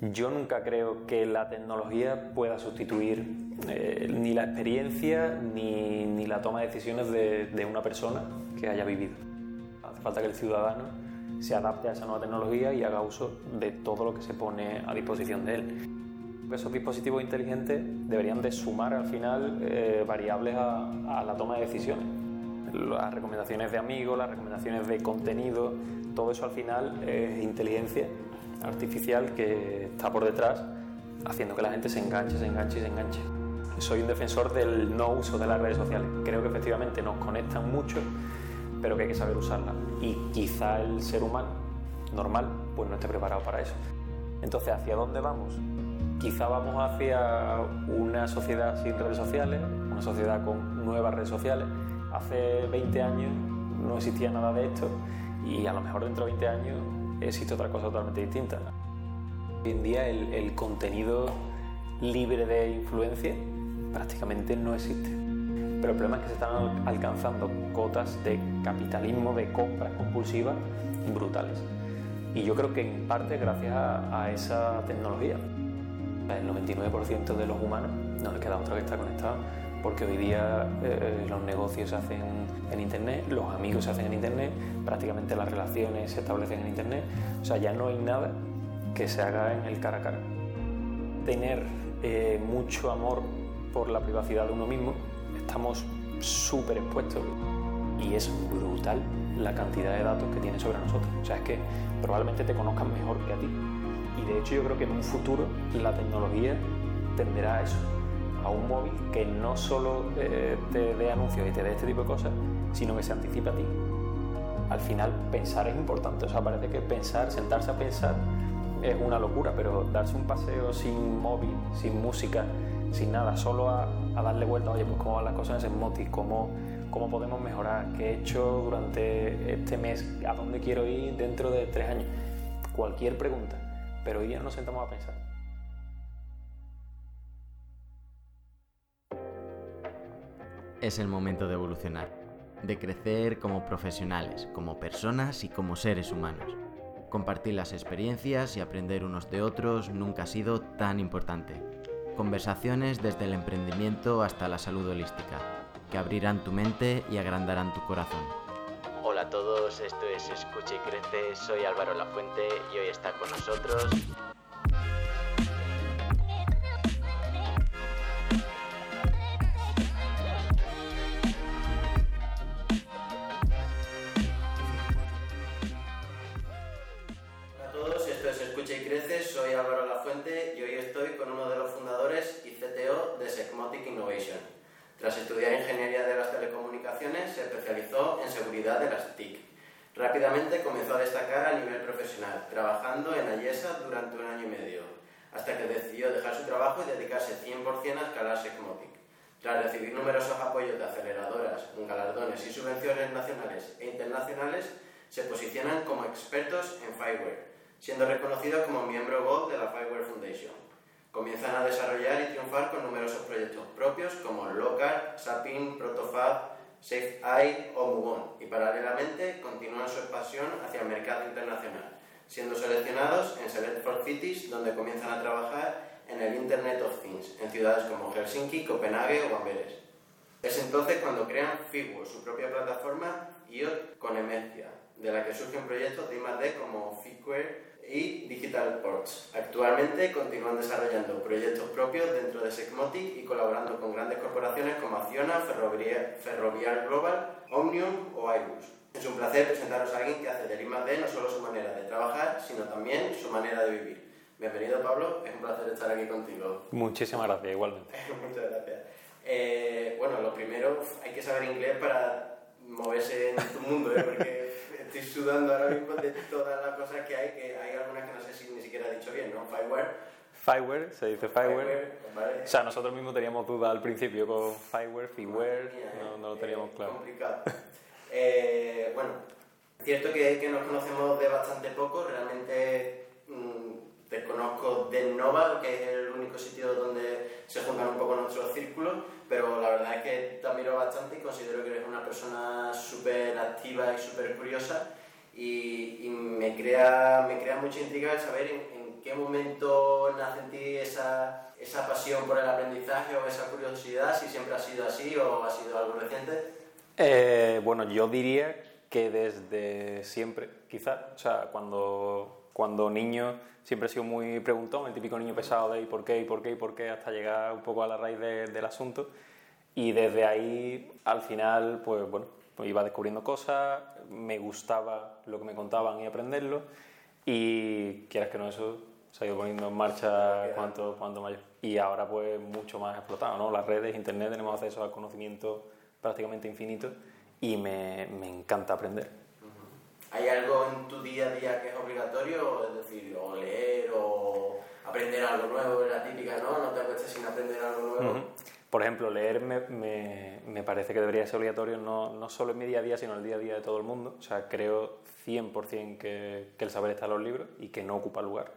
Yo nunca creo que la tecnología pueda sustituir eh, ni la experiencia ni, ni, la toma de decisiones de, de una persona que haya vivido. Hace falta que el ciudadano se adapte a esa nueva tecnología y haga uso de todo lo que se pone a disposición de él. Esos dispositivos inteligentes deberían de sumar al final eh, variables a, a, la toma de decisiones. Las recomendaciones de amigos, las recomendaciones de contenido, todo eso al final es inteligencia artificial que está por detrás haciendo que la gente se enganche, se enganche y se enganche. Soy un defensor del no uso de las redes sociales. Creo que efectivamente nos conectan mucho, pero que hay que saber usarlas. Y quizá el ser humano normal pues no esté preparado para eso. Entonces, ¿hacia dónde vamos? Quizá vamos hacia una sociedad sin redes sociales, una sociedad con nuevas redes sociales. Hace 20 años no existía nada de esto y a lo mejor dentro de 20 años existe otra cosa totalmente distinta. Hoy en día el, el contenido libre de influencia prácticamente no existe. Pero el problema es que se están alcanzando cotas de capitalismo, de compras compulsivas brutales. Y yo creo que en parte gracias a, a esa tecnología. El 99% de los humanos no les queda otra que estar conectados porque hoy día eh, los negocios se hacen en Internet, los amigos se hacen en Internet, prácticamente las relaciones se establecen en Internet. O sea, ya no hay nada que se haga en el cara a cara. Tener eh, mucho amor por la privacidad de uno mismo, estamos súper expuestos y es brutal la cantidad de datos que tiene sobre nosotros. O sea, es que probablemente te conozcan mejor que a ti. Y de hecho yo creo que en un futuro la tecnología tenderá a eso, a un móvil que no solo eh, te dé anuncios y te dé este tipo de cosas, sino que se anticipe a ti. Al final pensar es importante, o sea, parece que pensar, sentarse a pensar es una locura, pero darse un paseo sin móvil, sin música, sin nada, solo a, darle vuelta, oye, pues cómo van las cosas en Smoti, cómo, cómo podemos mejorar, qué he hecho durante este mes, a dónde quiero ir dentro de tres años. Cualquier pregunta, pero hoy día nos sentamos a pensar. Es el momento de evolucionar, de crecer como profesionales, como personas y como seres humanos. Compartir las experiencias y aprender unos de otros nunca ha sido tan importante. Conversaciones desde el emprendimiento hasta la salud holística, que abrirán tu mente y agrandarán tu corazón. Hola a todos, esto es Escucha y Crece, soy Álvaro Lafuente y hoy está con nosotros soy Álvaro Lafuente y hoy estoy con uno de los fundadores y CTO de Secmotic Innovation. Tras estudiar Ingeniería de las Telecomunicaciones, se especializó en seguridad de las TIC. Rápidamente comenzó a destacar a nivel profesional, trabajando en Ayesa durante un año y medio, hasta que decidió dejar su trabajo y dedicarse 100% a escalar Secmotic. Tras recibir numerosos apoyos de aceleradoras, galardones y subvenciones nacionales e internacionales, se posicionan como expertos en Fireware, siendo reconocidos como miembro Gold de la Fireware Foundation. Comienzan a desarrollar y triunfar con numerosos proyectos propios como Locar, Sapin, Protofab, SafeEye o Mugon y paralelamente continúan su expansión hacia el mercado internacional, siendo seleccionados en Select for Cities donde comienzan a trabajar en el Internet of Things en ciudades como Helsinki, Copenhague o Amberes. Es entonces cuando crean Figure, su propia plataforma IoT con Emencia, de la que surgen proyectos de I+D como Figware y Digital Ports. Actualmente continúan desarrollando proyectos propios dentro de Secmotic y colaborando con grandes corporaciones como Acciona, Ferrovial, Ferrovial Global, Omnium o Airbus. Es un placer presentaros a alguien que hace del I+D no solo su manera de trabajar, sino también su manera de vivir. Bienvenido Pablo, es un placer estar aquí contigo. Muchísimas gracias, igualmente. Muchas gracias. Eh, bueno, lo primero, hay que saber inglés para moverse en tu mundo, ¿eh? porque estoy sudando ahora mismo de todas las cosas que hay, que hay algunas que no sé si ni siquiera he dicho bien, ¿no? Fireware. Fireware, se dice Fireware. Fireware, vale. O sea, nosotros mismos teníamos dudas al principio con Fireware, Fireware, no, no lo eh, teníamos eh, claro. complicado. Eh, bueno, cierto que, que nos conocemos de bastante poco, realmente mm, te conozco de Nova, que es el único sitio donde se juntan un poco nuestros círculos, pero la verdad es que te admiro bastante y considero que eres una persona súper activa y súper curiosa y, y me, crea, me crea mucha intriga el saber en, en ¿En qué momento nace en ti esa, esa pasión por el aprendizaje o esa curiosidad? Si siempre ha sido así o ha sido algo reciente. Eh, bueno, yo diría que desde siempre, quizás. O sea, cuando, cuando niño siempre he sido muy preguntón, el típico niño pesado de ¿y por qué, y por qué, y por qué? hasta llegar un poco a la raíz del asunto. Y desde ahí, al final, pues bueno, pues iba descubriendo cosas, me gustaba lo que me contaban y aprenderlo. Y quieras que no, eso se ha ido poniendo en marcha cuanto, cuanto mayor. Y ahora, pues, mucho más explotado, ¿no? Las redes, internet, tenemos acceso al conocimiento prácticamente infinito y me, me encanta aprender. ¿Hay algo en tu día a día que es obligatorio? Es decir, o leer o aprender algo nuevo, la típica, ¿no? No te acuestas sin aprender algo nuevo. Por ejemplo, leer me, me, me, parece que debería ser obligatorio no, no, solo en mi día a día, sino en el día a día de todo el mundo. O sea, creo 100% que, que el saber está en los libros y que no ocupa lugar.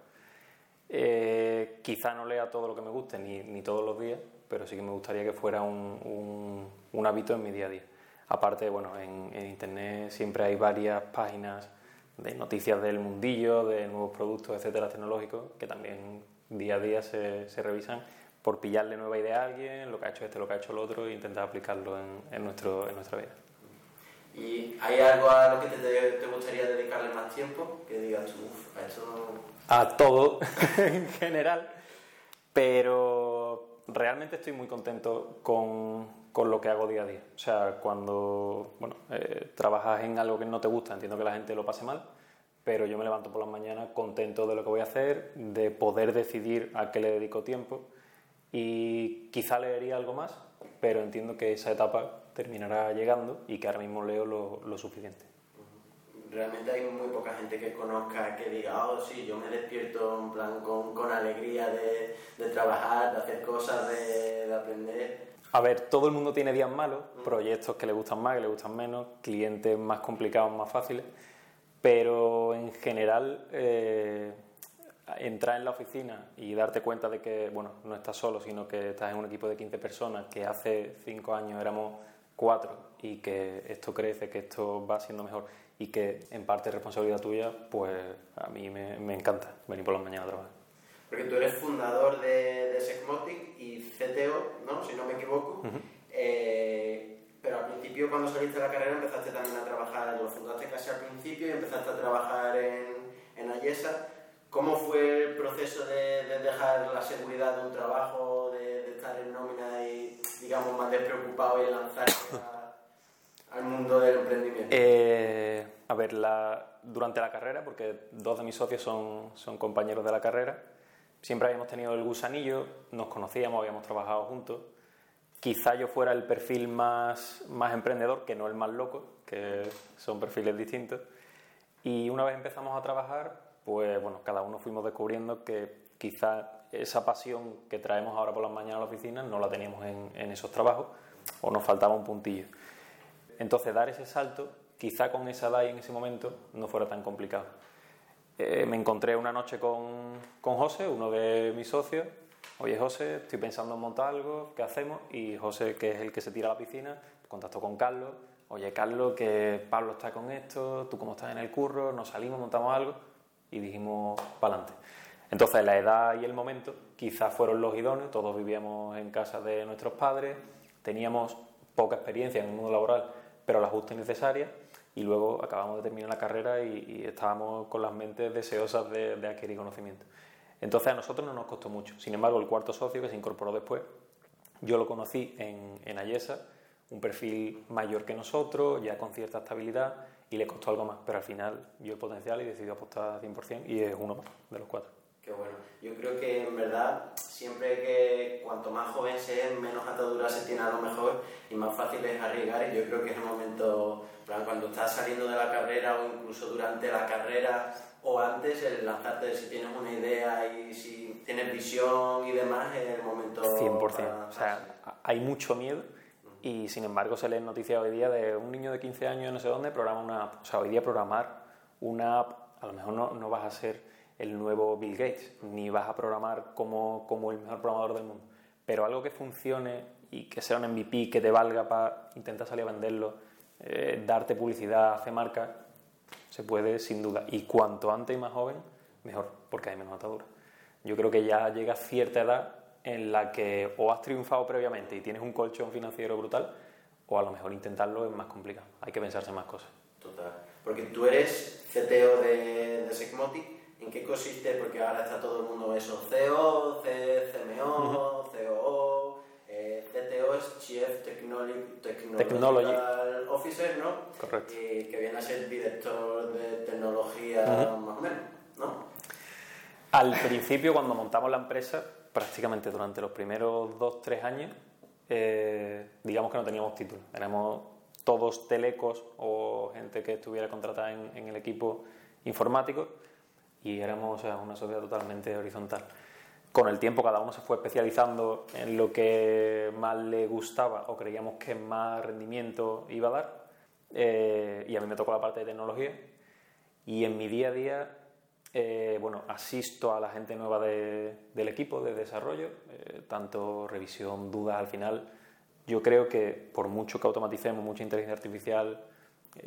Eh, quizá no lea todo lo que me guste, ni, ni, todos los días, pero sí que me gustaría que fuera un, un, un hábito en mi día a día. Aparte, bueno, en, en, Internet siempre hay varias páginas de noticias del mundillo, de nuevos productos, etcétera, tecnológicos, que también día a día se, se revisan por pillarle nueva idea a alguien, lo que ha hecho este, lo que ha hecho el otro, e intentar aplicarlo en, en, nuestro, en nuestra vida. ¿Y hay algo a lo que te, te gustaría dedicarle más tiempo? Que digas, uff, a eso... A todo, en general, pero realmente estoy muy contento con, con, lo que hago día a día. O sea, cuando bueno, eh, trabajas en algo que no te gusta, entiendo que la gente lo pase mal, pero yo me levanto por las mañanas contento de lo que voy a hacer, de poder decidir a qué le dedico tiempo y quizá leería algo más, pero entiendo que esa etapa terminará llegando y que ahora mismo leo lo, lo suficiente. Realmente hay muy poca gente que conozca que diga, oh sí, yo me despierto en plan con, con alegría de, de, trabajar, de hacer cosas, de, de, aprender. A ver, todo el mundo tiene días malos, proyectos que le gustan más, que le gustan menos, clientes más complicados, más fáciles, pero en general eh, entrar en la oficina y darte cuenta de que, bueno, no estás solo, sino que estás en un equipo de 15 personas, que hace 5 años éramos 4 y que esto crece, que esto va siendo mejor y que en parte es responsabilidad tuya, pues a mí me, me encanta venir por las mañanas a trabajar. Porque tú eres fundador de, de Segmotic y CTO, ¿no? Si no me equivoco. Uh -huh. eh, pero al principio, cuando saliste de la carrera, empezaste también a trabajar, lo fundaste casi al principio y empezaste a trabajar en, en Ayesa. ¿Cómo fue el proceso de, de, dejar la seguridad de un trabajo, de, de, estar en nómina y, digamos, más despreocupado y lanzarte a, al mundo del emprendimiento? Eh, a ver, la, durante la carrera, porque dos de mis socios son, son compañeros de la carrera, siempre habíamos tenido el gusanillo, nos conocíamos, habíamos trabajado juntos. Quizá yo fuera el perfil más, más emprendedor, que no el más loco, que son perfiles distintos. Y una vez empezamos a trabajar, pues bueno, cada uno fuimos descubriendo que quizá esa pasión que traemos ahora por las mañanas a la oficina no la teníamos en, esos trabajos o nos faltaba un puntillo. Entonces, dar ese salto, quizá con esa edad en ese momento, no fuera tan complicado. Eh, me encontré una noche con, con José, uno de mis socios. Oye, José, estoy pensando en montar algo, ¿qué hacemos? Y José, que es el que se tira a la piscina, contactó con Carlos. Oye, Carlos, que Pablo está con esto, tú cómo estás en el curro, nos salimos, montamos algo y dijimos para adelante. Entonces, la edad y el momento quizás fueron los idóneos, todos vivíamos en casa de nuestros padres, teníamos poca experiencia en el mundo laboral, pero la justa y necesaria, y luego acabamos de terminar la carrera y, estábamos con las mentes deseosas de, de, adquirir conocimiento. Entonces, a nosotros no nos costó mucho. Sin embargo, el cuarto socio que se incorporó después, yo lo conocí en, en Ayesa, un perfil mayor que nosotros, ya con cierta estabilidad, y le costó algo más, pero al final vio el potencial y decidió apostar 100% y es uno más de los cuatro. Qué bueno. Yo creo que en verdad siempre que cuanto más joven se es, menos ataduras se tiene a lo mejor y más fácil es arriesgar y yo creo que es el momento, cuando estás saliendo de la carrera o incluso durante la carrera o antes, el lanzarte si tienes una idea y si tienes visión y demás, es el momento... 100%. Para... O sea, hay mucho miedo y sin embargo se lee noticias hoy día de un niño de 15 años no sé dónde programa una app. O sea, hoy día programar una app, a lo mejor no, no vas a ser el nuevo Bill Gates, ni vas a programar como, como el mejor programador del mundo, pero algo que funcione y que sea un MVP, que te valga para intentar salir a venderlo, eh, darte publicidad, hacer marca, se puede sin duda. Y cuanto antes y más joven, mejor, porque hay menos ataduras. Yo creo que ya llega cierta edad en la que o has triunfado previamente y tienes un colchón financiero brutal, o a lo mejor intentarlo es más complicado. Hay que pensarse más cosas. Total. Porque tú eres CTO de, de Segmotic. ¿En qué consiste? Porque ahora está todo el mundo eso, CEO, CMO, COO, eh, CTO es Chief Technology, Technology. Officer, ¿no? Correcto. Y que viene a ser director de tecnología más o menos, ¿no? Al principio, cuando montamos la empresa, prácticamente durante los primeros dos, tres años, eh, digamos que no teníamos título. Éramos todos telecos o gente que estuviera contratada en, el equipo informático y éramos una sociedad totalmente horizontal. Con el tiempo cada uno se fue especializando en lo que más le gustaba o creíamos que más rendimiento iba a dar eh, y a mí me tocó la parte de tecnología y en mi día a día eh, bueno, asisto a la gente nueva del equipo de desarrollo, eh, tanto revisión, dudas al final. Yo creo que por mucho que automaticemos, mucha inteligencia artificial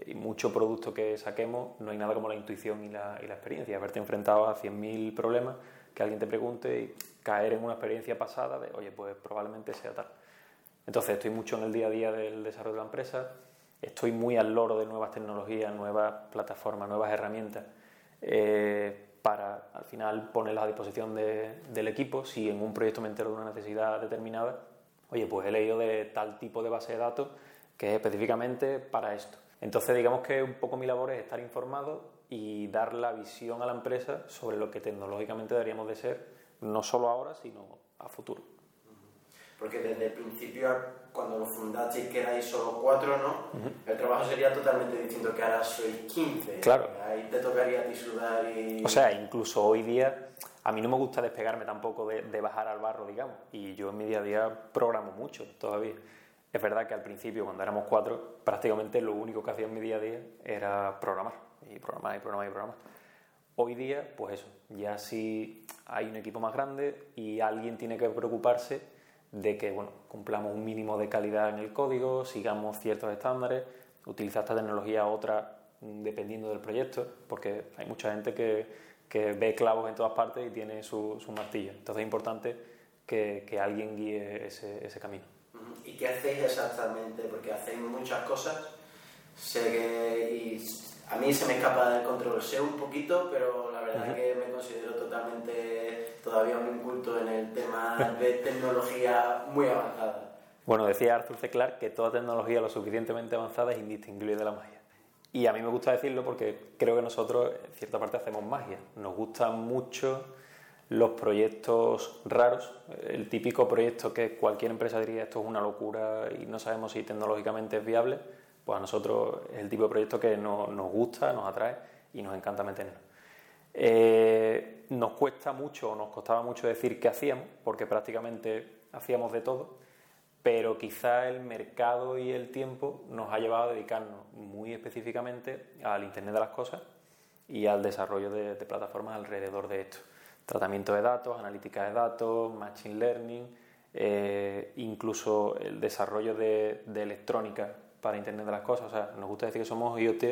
y mucho producto que saquemos, no hay nada como la intuición y la, y la experiencia. Haberte enfrentado a 100.000 problemas, que alguien te pregunte y caer en una experiencia pasada de, oye, pues probablemente sea tal. Entonces estoy mucho en el día a día del desarrollo de la empresa, estoy muy al loro de nuevas tecnologías, nuevas plataformas, nuevas herramientas eh, para al final ponerlas a disposición del equipo. Si en un proyecto me entero de una necesidad determinada, oye, pues he leído de tal tipo de base de datos que es específicamente para esto. Entonces, digamos que un poco mi labor es estar informado y dar la visión a la empresa sobre lo que tecnológicamente deberíamos de ser, no solo ahora, sino a futuro. Porque desde el principio, cuando lo fundasteis, que erais solo cuatro, ¿no? El trabajo sería totalmente distinto que ahora sois 15. Claro. Ahí te tocaría disfrutar y... O sea, incluso hoy día, a mí no me gusta despegarme tampoco de, de bajar al barro, digamos. Y yo en mi día a día programo mucho todavía. Es verdad que al principio, cuando éramos cuatro, prácticamente lo único que hacía en mi día a día era programar. Y programar y programar y programar. Hoy día, pues eso, ya si hay un equipo más grande y alguien tiene que preocuparse de que bueno, cumplamos un mínimo de calidad en el código, sigamos ciertos estándares, utilizar esta tecnología otra mm, dependiendo del proyecto, porque hay mucha gente que, que ve clavos en todas partes y tiene su, su martillo. Entonces es importante que, alguien guíe ese, camino. ¿Y qué hacéis exactamente? Porque hacéis muchas cosas. Sé que y a mí se me escapa del control, sé un poquito, pero la verdad es que me considero totalmente todavía un inculto en el tema de tecnología muy avanzada. Bueno, decía Arthur C. Clarke que toda tecnología lo suficientemente avanzada es indistinguible de la magia. Y a mí me gusta decirlo porque creo que nosotros, en cierta parte, hacemos magia. Nos gustan mucho los proyectos raros, el típico proyecto que cualquier empresa diría esto es una locura y no sabemos si tecnológicamente es viable pues a nosotros es el tipo de proyecto que nos gusta, nos atrae y nos encanta meternos. Eh, nos cuesta mucho, nos costaba mucho decir qué hacíamos, porque prácticamente hacíamos de todo, pero quizá el mercado y el tiempo nos ha llevado a dedicarnos muy específicamente al Internet de las Cosas y al desarrollo de, plataformas alrededor de esto. Tratamiento de datos, analítica de datos, machine learning, eh, incluso el desarrollo de electrónica para Internet de las Cosas. O sea, nos gusta decir que somos IoT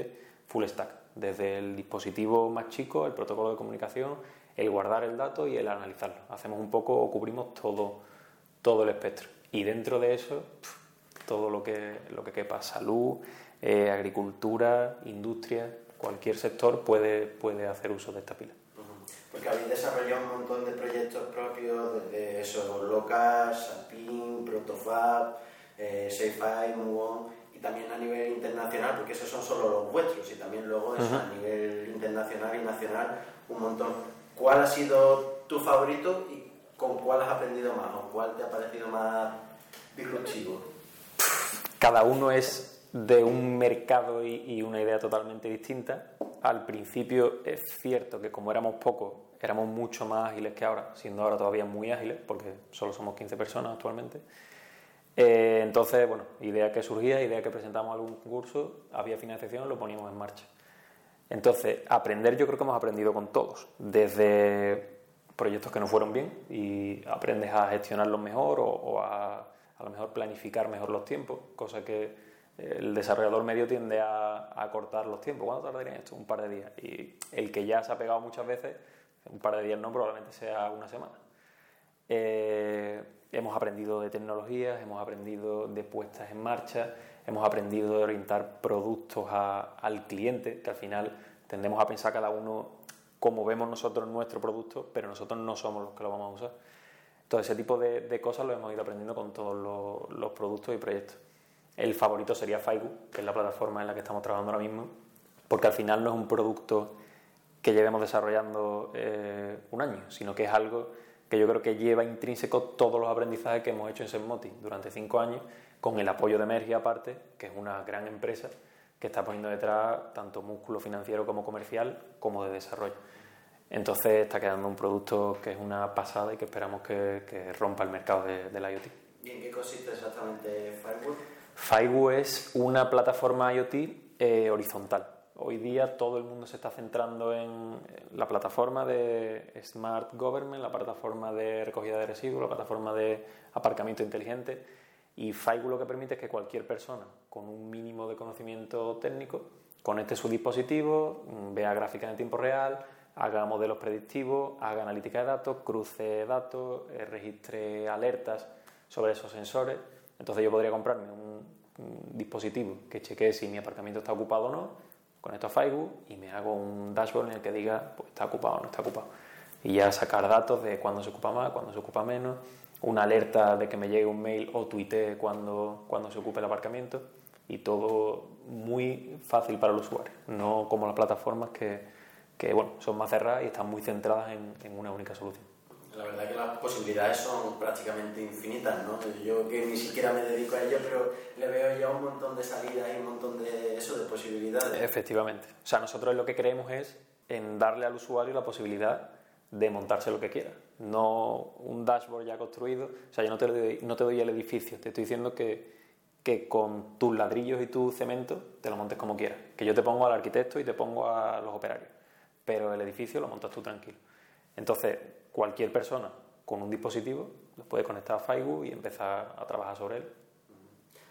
full stack, desde el dispositivo más chico, el protocolo de comunicación, el guardar el dato y el analizarlo. Hacemos un poco o cubrimos todo, todo el espectro. Y dentro de eso, todo lo que, lo que quepa, salud, eh, agricultura, industria, cualquier sector puede, puede hacer uso de esta pila. Porque habéis desarrollado un montón de proyectos propios, desde eso, Locas, Sapin, Protofab, eh, SafeEye, MoveOn también a nivel internacional, porque esos son solo los vuestros, y también luego eso a nivel internacional y nacional un montón. ¿Cuál ha sido tu favorito y con cuál has aprendido más o cuál te ha parecido más disruptivo? Cada uno es de un mercado y, una idea totalmente distinta. Al principio es cierto que como éramos pocos, éramos mucho más ágiles que ahora, siendo ahora todavía muy ágiles, porque solo somos 15 personas actualmente. Eh, entonces, bueno, idea que surgía, idea que presentamos algún concurso, había financiación, lo poníamos en marcha. Entonces, aprender yo creo que hemos aprendido con todos, desde proyectos que no fueron bien y aprendes a gestionarlos mejor o, a, a lo mejor planificar mejor los tiempos, cosa que el desarrollador medio tiende a, a cortar los tiempos. ¿Cuánto tardaría esto? Un par de días. Y el que ya se ha pegado muchas veces Un par de días no, probablemente sea una semana. Eh, hemos aprendido de tecnologías, hemos aprendido de puestas en marcha, hemos aprendido de orientar productos al cliente, que al final tendemos a pensar cada uno cómo vemos nosotros nuestro producto, pero nosotros no somos los que lo vamos a usar. Todo ese tipo de, cosas lo hemos ido aprendiendo con todos los, productos y proyectos. El favorito sería Faigu, que es la plataforma en la que estamos trabajando ahora mismo, porque al final no es un producto que llevemos desarrollando eh, un año, sino que es algo que yo creo que lleva intrínseco todos los aprendizajes que hemos hecho en Senmoti durante cinco años, con el apoyo de Mergia aparte, que es una gran empresa que está poniendo detrás tanto músculo financiero como comercial, como de desarrollo. Entonces está quedando un producto que es una pasada y que esperamos que, rompa el mercado de, del IoT. ¿Y en qué consiste exactamente Firewall? Firewall es una plataforma IoT eh, horizontal. Hoy día todo el mundo se está centrando en la plataforma de Smart Government, la plataforma de recogida de residuos, la plataforma de aparcamiento inteligente. Y Firewall lo que permite es que cualquier persona con un mínimo de conocimiento técnico conecte su dispositivo, vea gráficas en tiempo real, haga modelos predictivos, haga analítica de datos, cruce datos, eh, registre alertas sobre esos sensores. Entonces yo podría comprarme un, dispositivo que chequee si mi aparcamiento está ocupado o no, conecto a Facebook y me hago un dashboard en el que diga pues, está ocupado o no está ocupado. Y ya sacar datos de cuándo se ocupa más, cuándo se ocupa menos, una alerta de que me llegue un mail o tuitee cuando, cuando se ocupe el aparcamiento y todo muy fácil para el usuario, no como las plataformas que, que bueno, son más cerradas y están muy centradas en, en, una única solución. La verdad que las posibilidades son prácticamente infinitas, ¿no? Yo que ni siquiera me dedico a ello, pero le veo ya un montón de salidas y un montón de eso, de posibilidades. Efectivamente. O sea, nosotros lo que creemos es en darle al usuario la posibilidad de montarse lo que quiera. No un dashboard ya construido. O sea, yo no te doy, no te doy el edificio, te estoy diciendo que, que con tus ladrillos y tu cemento te lo montes como quieras. Que yo te pongo al arquitecto y te pongo a los operarios pero el edificio lo montas tú tranquilo. Entonces, cualquier persona con un dispositivo lo puede conectar a Faigu y empezar a trabajar sobre él.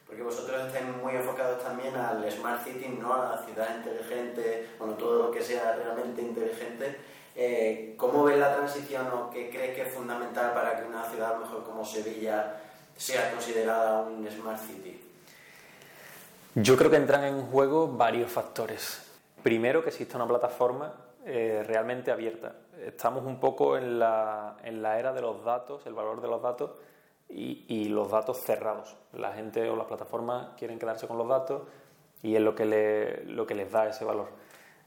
Porque vosotros estáis muy enfocados también al Smart City, ¿no? a la ciudad inteligente, bueno, todo lo que sea realmente inteligente. Eh, ¿Cómo ves la transición o qué crees que es fundamental para que una ciudad mejor como Sevilla sea considerada un Smart City? Yo creo que entran en juego varios factores. Primero, que exista una plataforma eh, realmente abierta. Estamos un poco en la, en la, era de los datos, el valor de los datos y, los datos cerrados. La gente o las plataformas quieren quedarse con los datos y es lo que, le, lo que les da ese valor.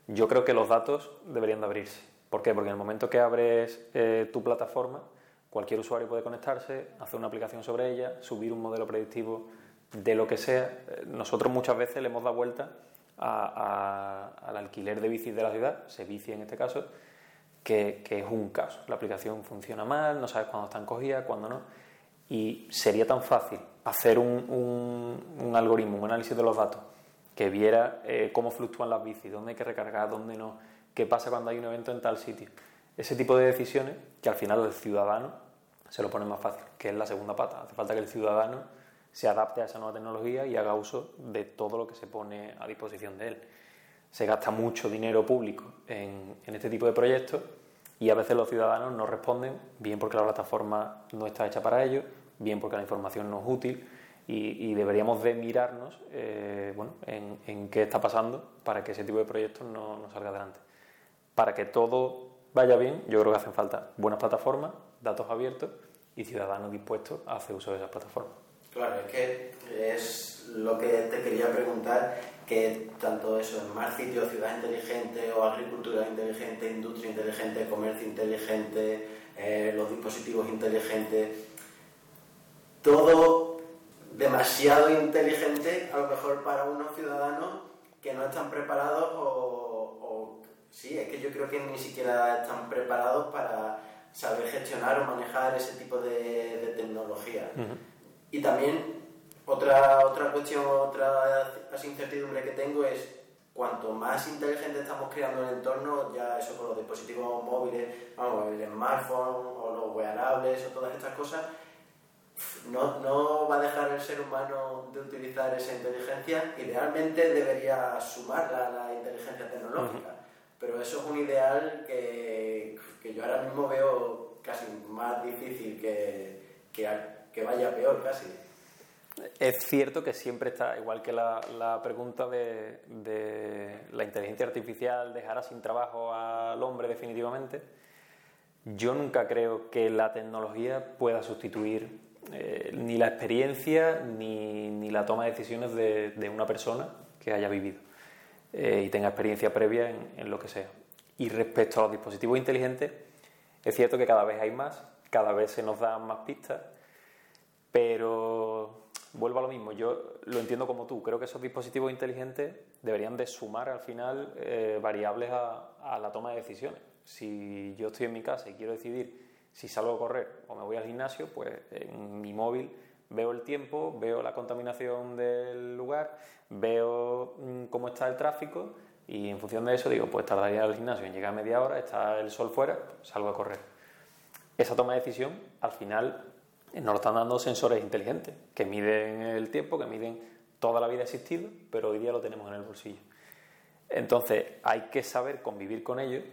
Yo creo que los datos deberían de abrirse. ¿Por qué? Porque en el momento que abres eh, tu plataforma, cualquier usuario puede conectarse, hacer una aplicación sobre ella, subir un modelo predictivo de lo que sea. Eh, nosotros muchas veces le hemos dado vuelta al alquiler de bicis de la ciudad, se bici en este caso, que, es un caso. La aplicación funciona mal, no sabes cuándo están cogidas, cuándo no. Y sería tan fácil hacer un, un, algoritmo, un análisis de los datos, que viera eh, cómo fluctúan las bicis, dónde hay que recargar, dónde no, qué pasa cuando hay un evento en tal sitio. Ese tipo de decisiones que al final el ciudadano se lo pone más fácil, que es la segunda pata. Hace falta que el ciudadano se adapte a esa nueva tecnología y haga uso de todo lo que se pone a disposición de él. Se gasta mucho dinero público en, este tipo de proyectos y a veces los ciudadanos no responden, bien porque la plataforma no está hecha para ello, bien porque la información no es útil y, deberíamos de mirarnos eh, bueno, en, qué está pasando para que ese tipo de proyectos no, no salga adelante. Para que todo vaya bien, yo creo que hacen falta buenas plataformas, datos abiertos y ciudadanos dispuestos a hacer uso de esas plataformas. Claro, es que es lo que te quería preguntar, que tanto eso, Smart City o ciudad inteligente o agricultura inteligente, industria inteligente, comercio inteligente, eh, los dispositivos inteligentes, todo demasiado inteligente a lo mejor para unos ciudadanos que no están preparados o, sí, es que yo creo que ni siquiera están preparados para saber gestionar o manejar ese tipo de, tecnología. Y también otra, otra cuestión, otra incertidumbre que tengo es cuanto más inteligente estamos creando el entorno, ya eso con los dispositivos móviles, vamos, el smartphone o los wearables o todas estas cosas, no, no va a dejar el ser humano de utilizar esa inteligencia y realmente debería sumarla a la inteligencia tecnológica. pero eso es un ideal que, que yo ahora mismo veo casi más difícil que, que, que vaya peor casi. Es cierto que siempre está, igual que la, la pregunta de, de, la inteligencia artificial dejará sin trabajo al hombre definitivamente, yo nunca creo que la tecnología pueda sustituir eh, ni la experiencia ni, ni, la toma de decisiones de, de una persona que haya vivido eh, y tenga experiencia previa en, en lo que sea. Y respecto a los dispositivos inteligentes, es cierto que cada vez hay más, cada vez se nos dan más pistas, pero vuelvo a lo mismo, yo lo entiendo como tú, creo que esos dispositivos inteligentes deberían de sumar al final eh, variables a, la toma de decisiones. Si yo estoy en mi casa y quiero decidir si salgo a correr o me voy al gimnasio, pues en mi móvil veo el tiempo, veo la contaminación del lugar, veo mm, cómo está el tráfico y en función de eso digo, pues tardaría al gimnasio en llegar media hora, está el sol fuera, salgo a correr. Esa toma de decisión al final nos lo están dando sensores inteligentes que miden el tiempo, que miden toda la vida existido, pero hoy día lo tenemos en el bolsillo. Entonces hay que saber convivir con ellos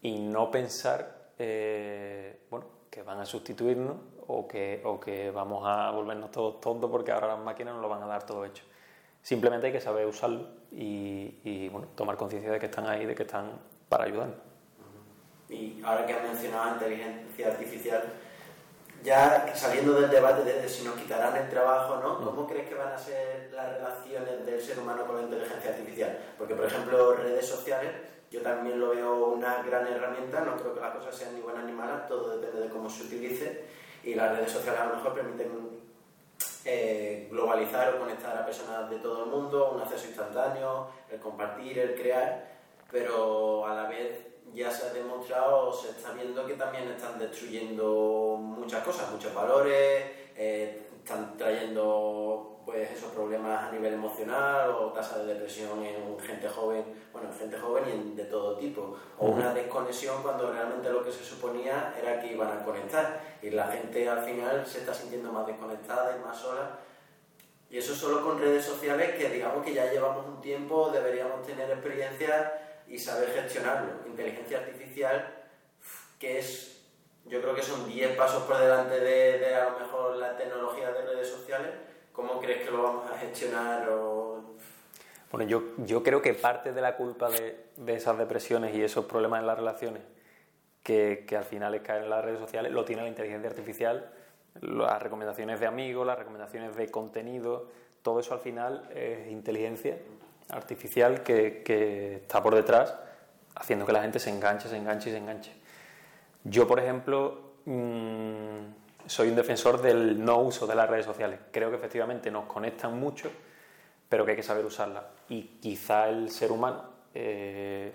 y no pensar eh, bueno, que van a sustituirnos o que, o que vamos a volvernos todos tontos porque ahora las máquinas nos lo van a dar todo hecho. Simplemente hay que saber usarlo y, y bueno, tomar conciencia de que están ahí, de que están para ayudarnos. Y ahora que has mencionado inteligencia artificial, ya saliendo del debate de si nos quitarán el trabajo, ¿no? ¿Cómo crees que van a ser las relaciones del ser humano con la inteligencia artificial? Porque, por ejemplo, redes sociales, yo también lo veo una gran herramienta, no creo que las cosas sean ni buenas ni malas, todo depende de cómo se utilice, y las redes sociales a lo mejor permiten eh, globalizar o conectar a personas de todo el mundo, un acceso instantáneo, el compartir, el crear, pero a la vez ya se ha demostrado, se está viendo que también están destruyendo muchas cosas, muchos valores, eh, están trayendo pues esos problemas a nivel emocional o tasa de depresión en gente joven, bueno, en gente joven y en, de todo tipo, o una desconexión cuando realmente lo que se suponía era que iban a conectar y la gente al final se está sintiendo más desconectada y más sola. Y eso solo con redes sociales que digamos que ya llevamos un tiempo, deberíamos tener experiencia y saber gestionarlo. Inteligencia artificial, que es, yo creo que son 10 pasos por delante de, de, a lo mejor la tecnología de redes sociales. ¿Cómo crees que lo vamos a gestionar? O... Bueno, yo, yo creo que parte de la culpa de, de esas depresiones y esos problemas en las relaciones que, que al final caen en las redes sociales lo tiene la inteligencia artificial, las recomendaciones de amigos, las recomendaciones de contenido, todo eso al final es inteligencia artificial que, está por detrás haciendo que la gente se enganche, se enganche y se enganche. Yo, por ejemplo, mmm, soy un defensor del no uso de las redes sociales. Creo que efectivamente nos conectan mucho, pero que hay que saber usarlas. Y quizá el ser humano eh,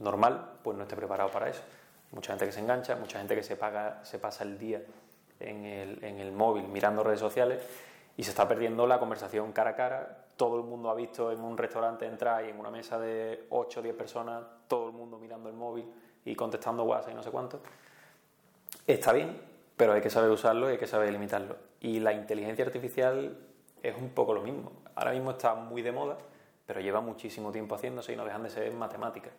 normal pues no esté preparado para eso. Mucha gente que se engancha, mucha gente que se, paga, se pasa el día en el móvil mirando redes sociales y se está perdiendo la conversación cara a cara. Todo el mundo ha visto en un restaurante entrar y en una mesa de 8 o 10 personas, todo el mundo mirando el móvil y contestando WhatsApp y no sé cuánto. Está bien, pero hay que saber usarlo y hay que saber limitarlo. Y la inteligencia artificial es un poco lo mismo. Ahora mismo está muy de moda, pero lleva muchísimo tiempo haciéndose y no dejan de ser matemáticas.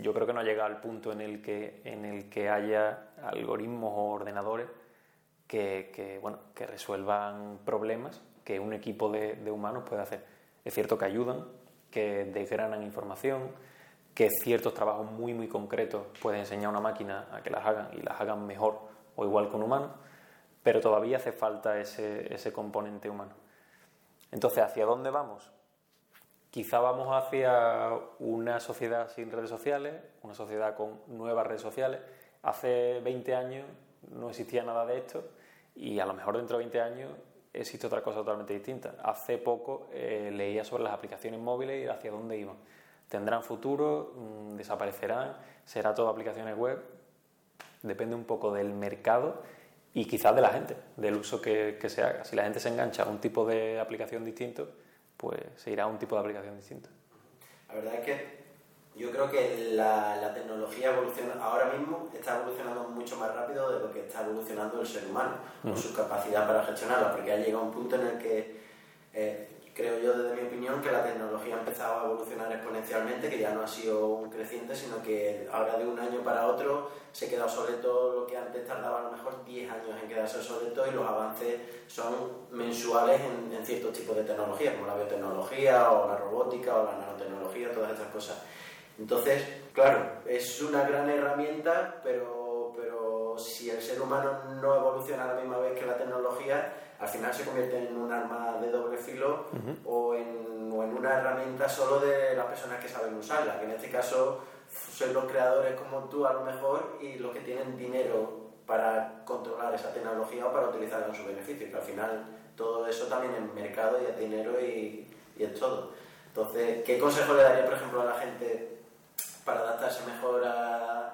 Yo creo que no ha llegado al punto en el que, en el que haya algoritmos o ordenadores que, que, bueno, que resuelvan problemas que un equipo de, de, humanos puede hacer. Es cierto que ayudan, que desgranan información, que ciertos trabajos muy, muy concretos puede enseñar a una máquina a que las hagan y las hagan mejor o igual con humanos, pero todavía hace falta ese, ese componente humano. Entonces, ¿hacia dónde vamos? Quizá vamos hacia una sociedad sin redes sociales, una sociedad con nuevas redes sociales. Hace 20 años no existía nada de esto y a lo mejor dentro de 20 años existe otra cosa totalmente distinta. Hace poco eh, leía sobre las aplicaciones móviles y hacia dónde iban. ¿Tendrán futuro? Mm, ¿Desaparecerán? ¿Será todo aplicaciones web? Depende un poco del mercado y quizás de la gente, del uso que, que se haga. Si la gente se engancha a un tipo de aplicación distinto, pues se irá a un tipo de aplicación distinto. La verdad es que yo creo que la, la, tecnología evoluciona, ahora mismo está evolucionando mucho más rápido de lo que está evolucionando el ser humano, con su capacidad para gestionarla, porque ha llegado un punto en el que eh, creo yo desde mi opinión que la tecnología ha empezado a evolucionar exponencialmente, que ya no ha sido un creciente, sino que ahora de un año para otro se queda obsoleto lo que antes tardaba a lo mejor 10 años en quedarse obsoleto y los avances son mensuales en, en ciertos tipos de tecnología, como la biotecnología o la robótica o la nanotecnología, todas estas cosas. Entonces, claro, es una gran herramienta, pero, pero si el ser humano no evoluciona a la misma vez que la tecnología, al final se convierte en un arma de doble filo o, en, o, en, una herramienta solo de las personas que saben usarla, que en este caso son los creadores como tú a lo mejor y los que tienen dinero para controlar esa tecnología o para utilizarla en su beneficio, que al final todo eso también es mercado y es dinero y, y es todo. Entonces, ¿qué consejo le daría, por ejemplo, a la gente para adaptarse mejor a,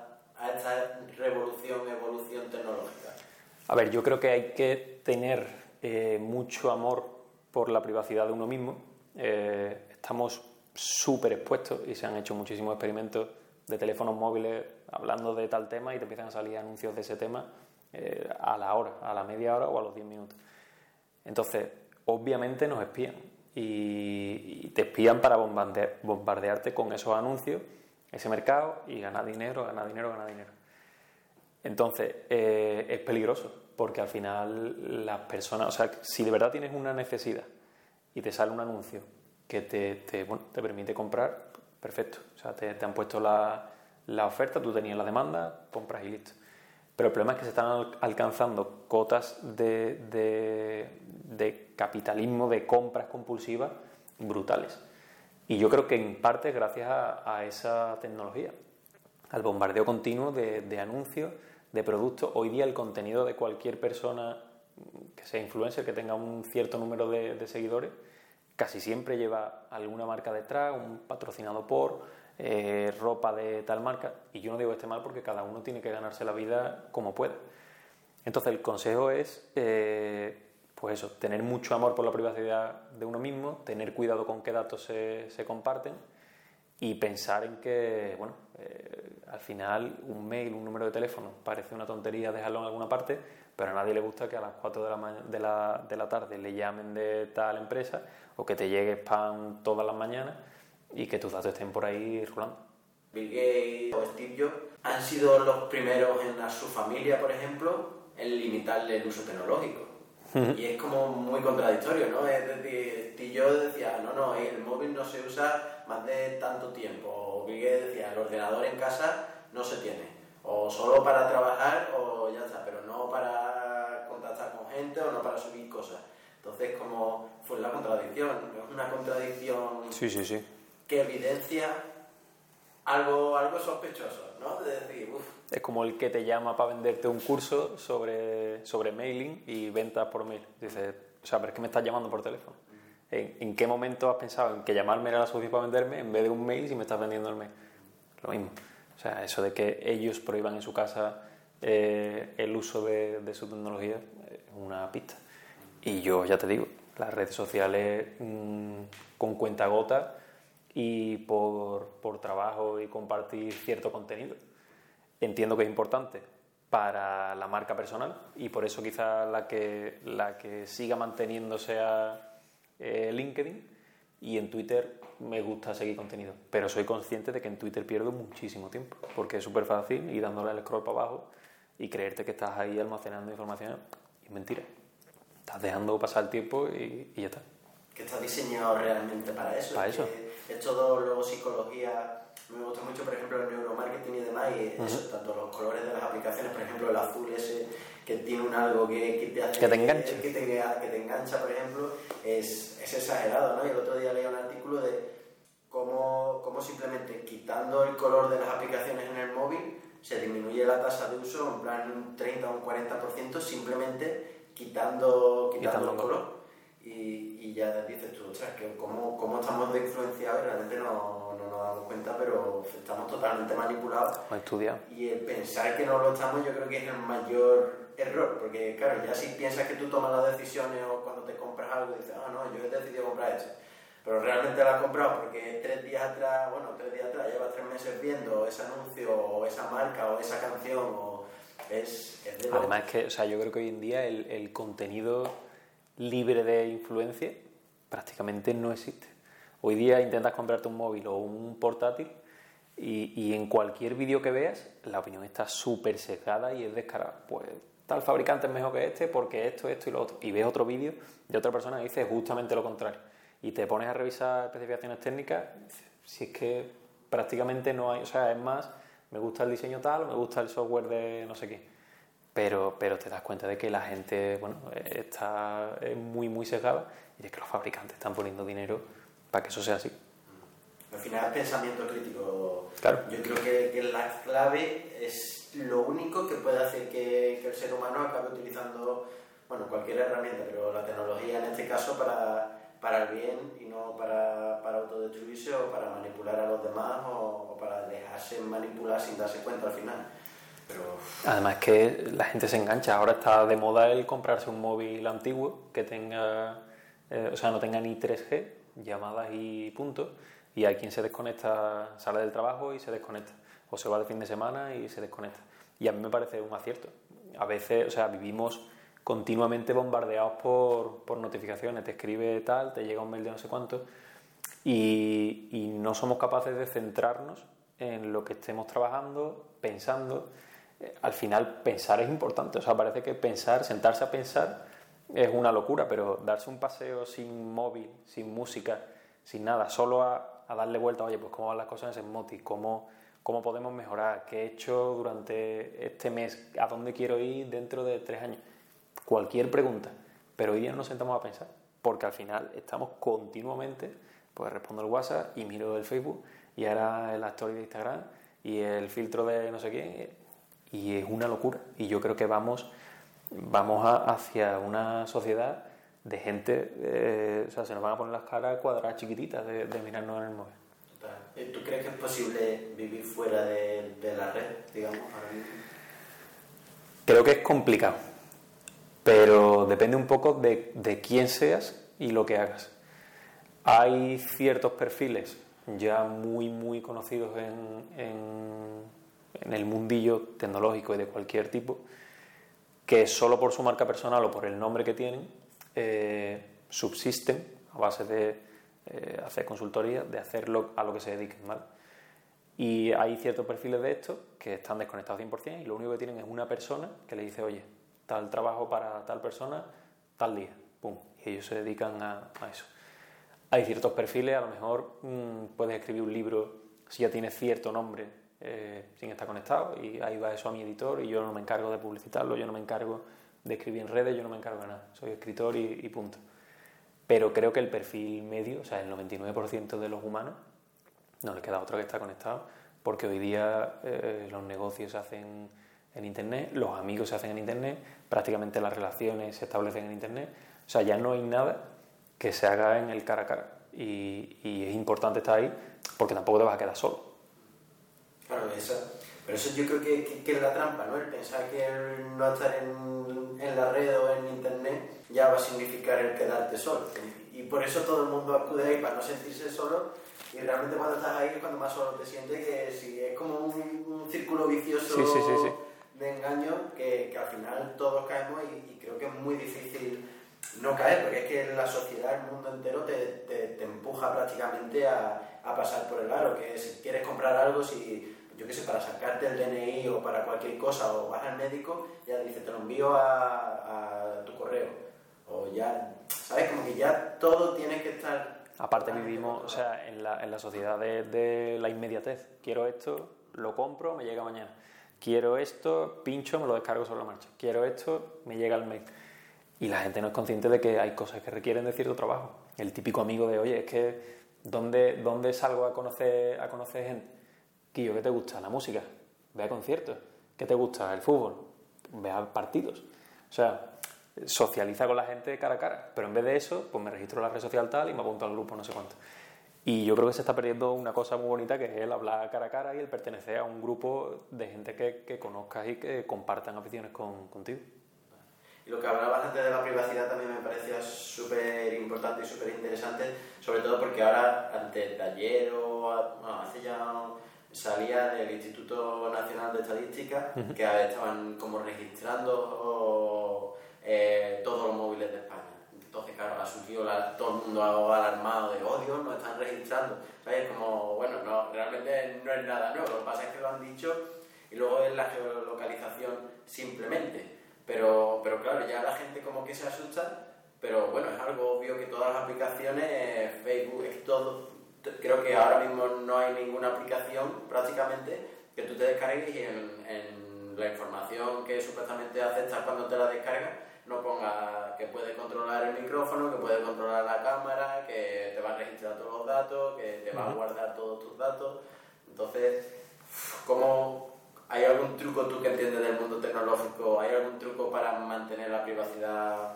esta revolución, evolución tecnológica? A ver, yo creo que hay que tener eh, mucho amor por la privacidad de uno mismo. Eh, estamos súper expuestos y se han hecho muchísimos experimentos de teléfonos móviles hablando de tal tema y te empiezan a salir anuncios de ese tema eh, a la hora, a la media hora o a los 10 minutos. Entonces, obviamente nos espían y, y te espían para bombardear, bombardearte con esos anuncios, ese mercado y ganar dinero, ganar dinero, ganar dinero. Entonces, eh, es peligroso porque al final las personas, o sea, si de verdad tienes una necesidad y te sale un anuncio que te, te, bueno, te permite comprar, perfecto. O sea, te, te han puesto la, la, oferta, tú tenías la demanda, compras y listo. Pero el problema es que se están alcanzando cotas de, de, de capitalismo, de compras compulsivas brutales. Y yo creo que en parte es gracias a, a esa tecnología, al bombardeo continuo de, de anuncios de productos. Hoy día el contenido de cualquier persona que sea influencer, que tenga un cierto número de, de seguidores, casi siempre lleva alguna marca detrás, un patrocinado por, eh, ropa de tal marca. Y yo no digo este mal porque cada uno tiene que ganarse la vida como puede. Entonces el consejo es, eh, pues eso, tener mucho amor por la privacidad de uno mismo, tener cuidado con qué datos se, se comparten y pensar en que, bueno, eh, al final un mail, un número de teléfono, parece una tontería dejarlo en alguna parte, pero a nadie le gusta que a las 4 de la, de la, de la tarde le llamen de tal empresa o que te llegue spam todas las mañanas y que tus datos estén por ahí rulando. Bill Gates o Steve Jobs han sido los primeros en a su familia, por ejemplo, en limitarle el uso tecnológico. Uh -huh. Y es como muy contradictorio, ¿no? Es decir, Jobs decía, no, no, el móvil no se usa más de tanto tiempo. O Gates decía, el ordenador en casa no se tiene. O solo para trabajar o ya está, pero no para contactar con gente o no para subir cosas. Entonces, como fue la contradicción, es una contradicción sí, sí, sí. que evidencia algo, algo sospechoso, ¿no? De decir, uff. Es como el que te llama para venderte un curso sobre, sobre mailing y ventas por mail. Dices, o sea, pero es que me estás llamando por teléfono. ¿En, ¿En, qué momento has pensado en que llamarme era la solución para venderme en vez de un mail si me estás vendiendo el mail? Lo mismo. O sea, eso de que ellos prohíban en su casa eh, el uso de, de su tecnología es una pista. Y yo ya te digo, las redes sociales mmm, con cuenta gota y por, por, trabajo y compartir cierto contenido. Entiendo que es importante para la marca personal y por eso quizá la que, la que siga manteniéndose a eh, LinkedIn y en Twitter me gusta seguir contenido. Pero soy consciente de que en Twitter pierdo muchísimo tiempo porque es súper fácil ir dándole el scroll para abajo y creerte que estás ahí almacenando información y es mentira. Estás dejando pasar el tiempo y, y ya está. Que está diseñado realmente para eso. Para eso. Es todo luego psicología. Me gusta mucho, por ejemplo, el neuromarketing y demás. Y Uh -huh. eso, tanto los colores de las aplicaciones, por ejemplo, el azul ese que tiene un algo que, que te hace. Que te engancha. Que te, que te engancha, por ejemplo, es, es exagerado, ¿no? Y el otro día leí un artículo de cómo, cómo simplemente quitando el color de las aplicaciones en el móvil se disminuye la tasa de uso en plan un 30 o un 40% simplemente quitando, quitando, quitando el color. Y, y, ya dices tú, ostras, que cómo, cómo estamos de influenciados realmente no, no, nos damos cuenta, pero estamos totalmente manipulados. Estudiado. Y el pensar que no lo estamos yo creo que es el mayor error, porque claro, ya si piensas que tú tomas las decisiones o cuando te compras algo dices, ah, no, yo he decidido comprar eso. Pero realmente lo has comprado porque tres días atrás, bueno, tres días atrás llevas tres meses viendo ese anuncio o esa marca o esa canción o es, es de Además es que, o sea, yo creo que hoy en día el, el contenido libre de influencia prácticamente no existe. Hoy día intentas comprarte un móvil o un portátil y, en cualquier vídeo que veas la opinión está súper sesgada y es descarada. Pues tal fabricante es mejor que este porque esto, esto y lo otro. Y ves otro vídeo de otra persona que dice justamente lo contrario. Y te pones a revisar especificaciones técnicas, si es que prácticamente no hay, o sea, es más, me gusta el diseño tal, me gusta el software de no sé qué. Pero, pero te das cuenta de que la gente, bueno, está muy, muy sesgada y es que los fabricantes están poniendo dinero para que eso sea así. Al final, pensamiento crítico. Claro. Yo creo que, que la clave es lo único que puede hacer que, que, el ser humano acabe utilizando, bueno, cualquier herramienta, pero la tecnología en este caso para, para el bien y no para, para autodestruirse o para manipular a los demás o, o, para dejarse manipular sin darse cuenta al final. Pero... Además que la gente se engancha, ahora está de moda el comprarse un móvil antiguo que tenga, eh, o sea, no tenga ni 3G, llamadas y punto, y hay quien se desconecta, sale del trabajo y se desconecta o se va de fin de semana y se desconecta. Y a mí me parece un acierto. A veces, o sea, vivimos continuamente bombardeados por, por notificaciones, te escribe tal, te llega un mail de no sé cuánto, y, no somos capaces de centrarnos en lo que estemos trabajando, pensando. Al final, pensar es importante, o sea, parece que pensar, sentarse a pensar es una locura, pero darse un paseo sin móvil, sin música, sin nada, solo a, darle vuelta, oye, pues cómo van las cosas en Moti, cómo cómo podemos mejorar, qué he hecho durante este mes, a dónde quiero ir dentro de tres años. Cualquier pregunta. Pero hoy día nos sentamos a pensar, porque al final estamos continuamente, pues respondo el WhatsApp y miro el Facebook y ahora la story de Instagram y el filtro de no sé quién y es una locura. Y yo creo que vamos, vamos a, hacia una sociedad de gente, eh, o sea, se nos van a poner las caras cuadradas chiquititas de, de mirarnos en el móvil. ¿Tú crees que es posible vivir fuera de, de la red, digamos, ahora mismo? Creo que es complicado, pero depende un poco de, de, quién seas y lo que hagas. Hay ciertos perfiles ya muy, muy conocidos en, en, en el mundillo tecnológico y de cualquier tipo, que solo por su marca personal o por el nombre que tienen, eh, subsisten a base de eh, hacer consultoría, de hacerlo a lo que se dediquen, ¿vale? Y hay ciertos perfiles de estos que están desconectados 100% y lo único que tienen es una persona que le dice, oye, tal trabajo para tal persona, tal día, pum, y ellos se dedican a, a eso. Hay ciertos perfiles, a lo mejor mmm, puedes escribir un libro si ya tienes cierto nombre eh, sin estar conectado y ahí va eso a mi editor y yo no me encargo de publicitarlo, yo no me encargo de escribir en redes, yo no me encargo de nada, soy escritor y, punto. Pero creo que el perfil medio, o sea, el 99% de los humanos, no le queda otro que estar conectado, porque hoy día eh, los negocios se hacen en Internet, los amigos se hacen en Internet, prácticamente las relaciones se establecen en Internet. O sea, ya no hay nada que se haga en el cara a cara. Y, y es importante estar ahí porque tampoco te vas a quedar solo. Claro, pero eso yo creo que, que, que, es la trampa, ¿no? El pensar que el no estar en, en, la red o en internet ya va a significar el quedarte solo. Y por eso todo el mundo acude ahí para no sentirse solo. Y realmente cuando estás ahí es cuando más solo te sientes, que si es como un, un círculo vicioso sí, sí, sí, de engaño que, que, al final todos caemos y, y, creo que es muy difícil no caer, porque es que la sociedad, el mundo entero te, te, te empuja prácticamente a, a pasar por el aro, que si quieres comprar algo, si yo qué sé, para sacarte el DNI o para cualquier cosa o vas al médico, ya dice, te lo envío a, a tu correo. O ya, ¿sabes? Como que ya todo tiene que estar... Aparte vivimos, o sea, en la, en la sociedad de, de, la inmediatez. Quiero esto, lo compro, me llega mañana. Quiero esto, pincho, me lo descargo sobre la marcha. Quiero esto, me llega el mail. Y la gente no es consciente de que hay cosas que requieren de cierto trabajo. El típico amigo de, oye, es que, ¿dónde, dónde salgo a conocer, a conocer gente? Quillo, ¿qué te gusta? La música. Ve a conciertos. ¿Qué te gusta? El fútbol. Ve a partidos. O sea, socializa con la gente cara a cara. Pero en vez de eso, pues me registro en la red social tal y me apunto al grupo no sé cuánto. Y yo creo que se está perdiendo una cosa muy bonita que es el hablar cara a cara y el pertenecer a un grupo de gente que, que conozcas y que compartan aficiones con, contigo. Y lo que hablabas antes de la privacidad también me parecía súper importante y súper interesante, sobre todo porque ahora, antes de ayer o bueno, hace ya salía del Instituto Nacional de Estadística, uh -huh. que estaban como registrando eh, todos los móviles de España. Entonces, claro, ha surgido la- todo el mundo alarmado de, oh Dios, nos están registrando. ¿Sabes? Como, bueno, no, realmente no es nada nuevo, lo que pasa es que lo han dicho y luego es la geolocalización simplemente. Pero, pero claro, ya la gente como que se asusta, pero bueno, es algo obvio que todas las aplicaciones, Facebook, es todo, creo que ahora mismo no hay ninguna aplicación prácticamente que tú te descargues y en, en la información que supuestamente aceptas cuando te la descargas no ponga que puede controlar el micrófono, que puede controlar la cámara, que te va a registrar todos los datos, que te va a guardar todos tus datos. Entonces, ¿cómo hay algún truco tú que entiendes del mundo tecnológico? ¿Hay algún truco para mantener la privacidad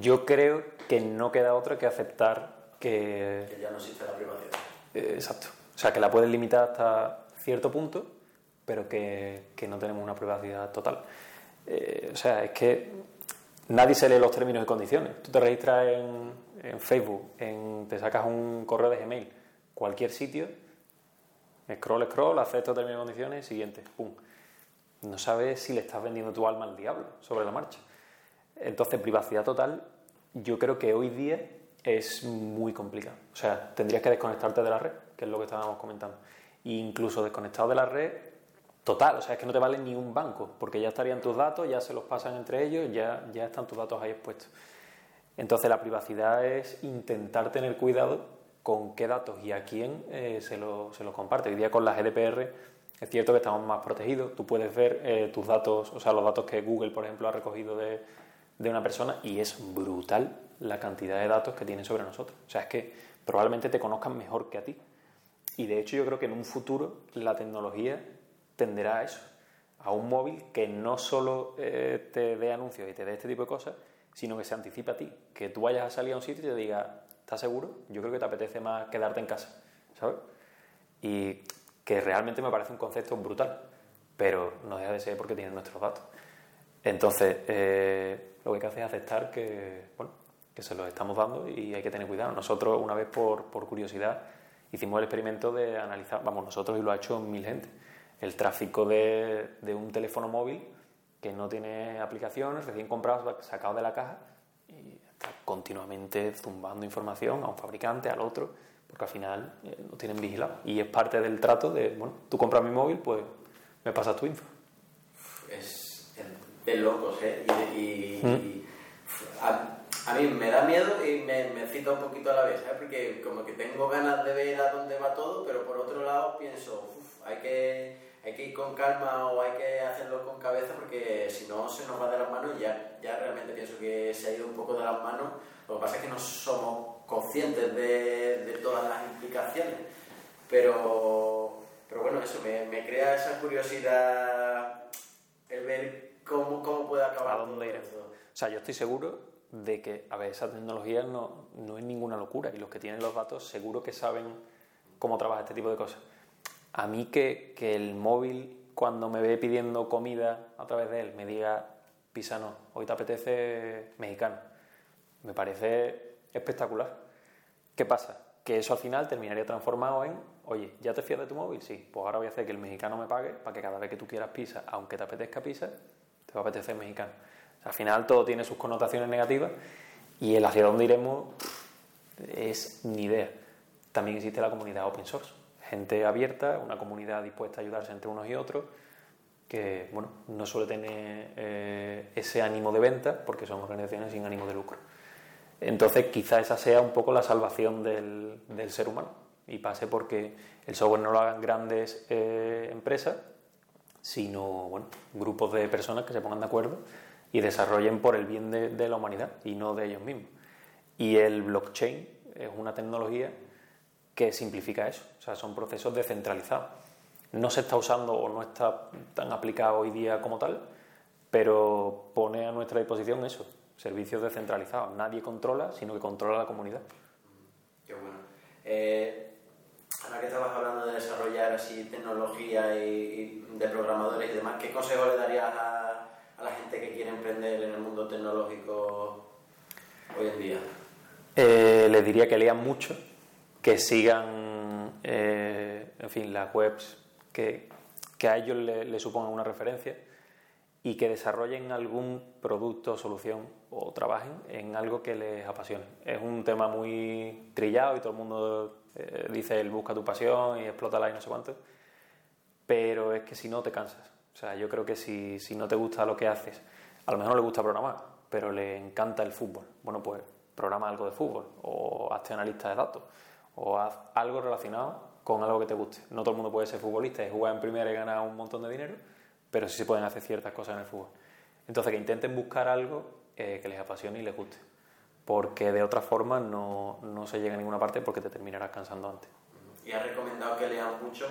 Yo creo que no queda otra que aceptar que... que ya no existe la privacidad? eh, exacto. O sea, que la puedes limitar hasta cierto punto, pero que, que no tenemos una privacidad total. Eh, o sea, es que nadie se lee los términos y condiciones. Tú te registras en, en Facebook, en, te sacas un correo de Gmail, cualquier sitio, scroll, scroll, acepto términos y condiciones, siguiente, pum. No sabes si le estás vendiendo tu alma al diablo sobre la marcha. Entonces, privacidad total, yo creo que hoy día es muy complicado. O sea, tendrías que desconectarte de la red, que es lo que estábamos comentando. E incluso desconectado de la red, total, o sea, es que no te vale ni un banco, porque ya estarían tus datos, ya se los pasan entre ellos, ya, ya están tus datos ahí expuestos. Entonces, la privacidad es intentar tener cuidado con qué datos y a quién eh, se los se los comparte. Hoy día con la GDPR es cierto que estamos más protegidos. Tú puedes ver eh, tus datos, o sea, los datos que Google, por ejemplo, ha recogido de, de una persona y es brutal la cantidad de datos que tienen sobre nosotros. O sea, es que probablemente te conozcan mejor que a ti. Y de hecho yo creo que en un futuro la tecnología tenderá a eso, a un móvil que no solo eh, te dé anuncios y te dé este tipo de cosas, sino que se anticipe a ti, que tú vayas a salir a un sitio y te diga, ¿estás seguro? Yo creo que te apetece más quedarte en casa, ¿sabes? Y que realmente me parece un concepto brutal, pero no deja de ser porque tienen nuestros datos. Entonces, eh, lo que hay que hacer es aceptar que, bueno, que se los estamos dando y hay que tener cuidado. Nosotros, una vez por, curiosidad, hicimos el experimento de analizar, vamos, nosotros y lo ha hecho mil gente, el tráfico de, de un teléfono móvil que no tiene aplicaciones, recién comprado, sacado de la caja y está continuamente zumbando información a un fabricante, al otro, porque al final eh, lo tienen vigilado. Y es parte del trato de, bueno, tú compras mi móvil, pues me pasas tu info. De locos, ¿eh? Y, y- Mm. y a, a mí me da miedo y me, me cita un poquito a la vez, ¿sabes? Porque como que tengo ganas de ver a dónde va todo, pero por otro lado pienso, "Uf, hay que, hay que ir con calma o hay que hacerlo con cabeza porque si no se nos va de las manos y ya, ya realmente pienso que se ha ido un poco de las manos. Lo que pasa es que no somos conscientes de, de todas las implicaciones. Pero, pero bueno, eso me, me crea esa curiosidad el ver cómo, cómo puede acabar ¿A dónde todo esto. O sea, yo estoy seguro de que, a ver, esa tecnología no, no es ninguna locura y los que tienen los datos seguro que saben cómo trabaja este tipo de cosas. A mí que, que el móvil, cuando me ve pidiendo comida a través de él, me diga, pisano, hoy te apetece mexicano, me parece espectacular. ¿Qué pasa? Que eso al final terminaría transformado en, oye, ¿ya te fías de tu móvil? Sí, pues ahora voy a hacer que el mexicano me pague para que cada vez que tú quieras pizza, aunque te apetezca pizza, te va a apetecer mexicano. Al final todo tiene sus connotaciones negativas y el hacia dónde iremos es ni idea. También existe la comunidad open source, gente abierta, una comunidad dispuesta a ayudarse entre unos y otros, que bueno, no suele tener eh, ese ánimo de venta porque son organizaciones sin ánimo de lucro. Entonces, quizá esa sea un poco la salvación del, del ser humano y pase porque el software no lo hagan grandes eh, empresas, sino bueno, grupos de personas que se pongan de acuerdo y desarrollen por el bien de, la humanidad y no de ellos mismos. Y el blockchain es una tecnología que simplifica eso, o sea, son procesos descentralizados. No se está usando o no está tan aplicado hoy día como tal, pero pone a nuestra disposición eso, servicios descentralizados. Nadie controla, sino que controla la comunidad. Qué bueno. Eh, ahora que estabas hablando de desarrollar así tecnología y, y de programadores y demás, ¿qué consejo le darías a, a la gente que quiere emprender en el mundo tecnológico hoy en día? Eh, les diría que lean mucho, que sigan, eh, en fin, las webs que, que a ellos le, supongan una referencia y que desarrollen algún producto solución o trabajen en algo que les apasione. Es un tema muy trillado y todo el mundo eh, dice el busca tu pasión y explótala y no sé cuánto, pero es que si no te cansas. O sea, yo creo que si, si no te gusta lo que haces, a lo mejor no le gusta programar, pero le encanta el fútbol. Bueno, pues programa algo de fútbol o hazte analista de datos o haz algo relacionado con algo que te guste. No todo el mundo puede ser futbolista y jugar en primera y ganar un montón de dinero, pero sí se pueden hacer ciertas cosas en el fútbol. Entonces, que intenten buscar algo eh, que les apasione y les guste, porque de otra forma no, no, se llega a ninguna parte porque te terminarás cansando antes. ¿Y has recomendado que lean mucho?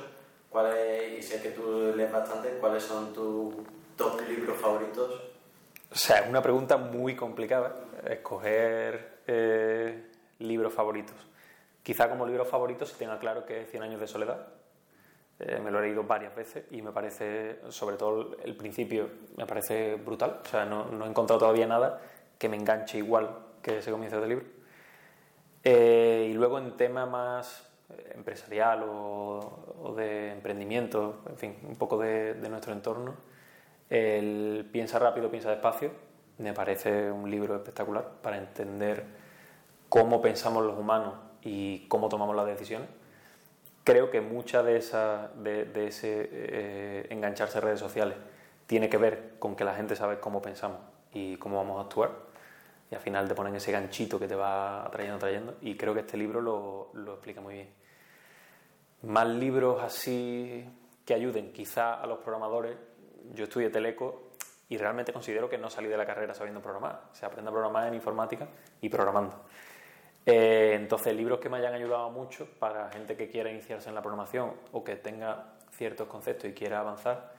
¿Cuáles, y sé que tú lees bastante, ¿cuáles son tus top libros favoritos? O sea, es una pregunta muy complicada, escoger eh, libros favoritos. Quizá como libro favorito se tenga claro que es Cien años de soledad, eh, me lo he leído varias veces y me parece, sobre todo el principio, me parece brutal. O sea, no, no he encontrado todavía nada que me enganche igual que ese comienzo del libro. Eh, y luego en tema más eh, empresarial o, de emprendimiento, en fin, un poco de, de, nuestro entorno, el Piensa rápido, piensa despacio, me parece un libro espectacular para entender cómo pensamos los humanos y cómo tomamos las decisiones creo que mucha de, esa, de, ese eh, engancharse a redes sociales tiene que ver con que la gente sabe cómo pensamos y cómo vamos a actuar. Y al final te ponen ese ganchito que te va atrayendo, atrayendo. Y creo que este libro lo, lo explica muy bien. Más libros así que ayuden quizá a los programadores. Yo estudié Teleco y realmente considero que no salí de la carrera sabiendo programar. Se aprende a programar en informática y programando. Eh, entonces, libros que me hayan ayudado mucho para gente que quiera iniciarse en la programación o que tenga ciertos conceptos y quiera avanzar,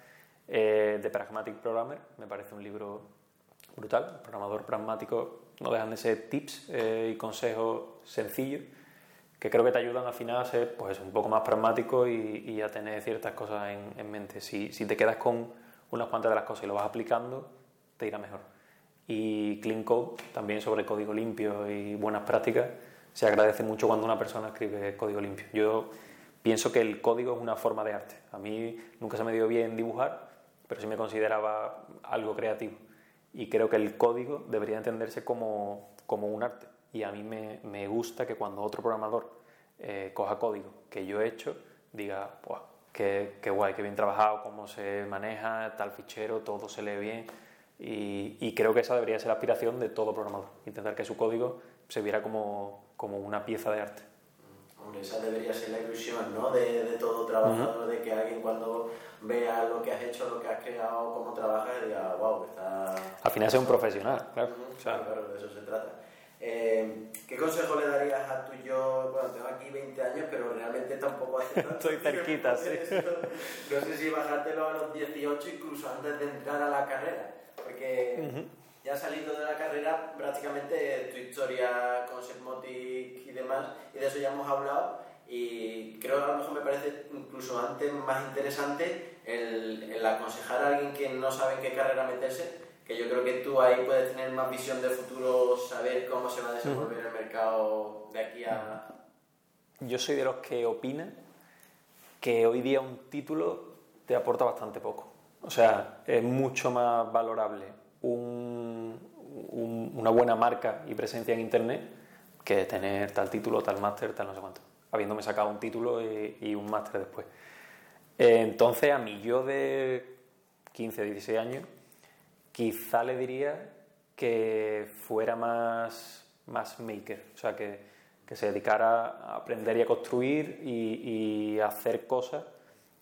eh, The Pragmatic Programmer me parece un libro brutal. Programador pragmático no dejan de ser tips eh, y consejos sencillos que creo que te ayudan al final a ser pues, un poco más pragmático y, a tener ciertas cosas en, mente. Si, si, te quedas con unas cuantas de las cosas y lo vas aplicando, te irá mejor y Clean Code, también sobre código limpio y buenas prácticas, se agradece mucho cuando una persona escribe código limpio. Yo pienso que el código es una forma de arte. A mí nunca se me dio bien dibujar, pero sí me consideraba algo creativo. Y creo que el código debería entenderse como, como un arte. Y a mí me, me gusta que cuando otro programador eh, coja código que yo he hecho, diga, qué, qué guay, qué bien trabajado, cómo se maneja tal fichero, todo se lee bien y, creo que esa debería ser la aspiración de todo programador, intentar que su código se viera como, como una pieza de arte. Hombre, esa debería ser la ilusión ¿no? de, de todo trabajador, de que alguien cuando vea lo que has hecho, lo que has creado, cómo trabajas, diga, wow, está... Al final es un profesional, claro. claro, de eso se trata. Eh, ¿Qué consejo le darías a tu yo? Bueno, tengo aquí 20 años, pero realmente tampoco hace tanto. Estoy cerquita, sí. No sé si bajártelo a los 18, incluso antes de entrar a la carrera porque ya saliendo de la carrera, prácticamente tu historia con Segmotic y demás, y de eso ya hemos hablado, y creo que a lo mejor me parece incluso antes más interesante el, el aconsejar a alguien que no sabe en qué carrera meterse, que yo creo que tú ahí puedes tener más visión de futuro, saber cómo se va a desenvolver el mercado de aquí a... Yo soy de los que opinan que hoy día un título te aporta bastante poco. O sea, es mucho más valorable una buena marca y presencia en Internet que tener tal título, tal máster, tal no sé cuánto, habiéndome sacado un título y, un máster después. entonces, a mí yo de 15, 16 años, quizá le diría que fuera más, más maker, o sea, que, que se dedicara a aprender y a construir y, hacer cosas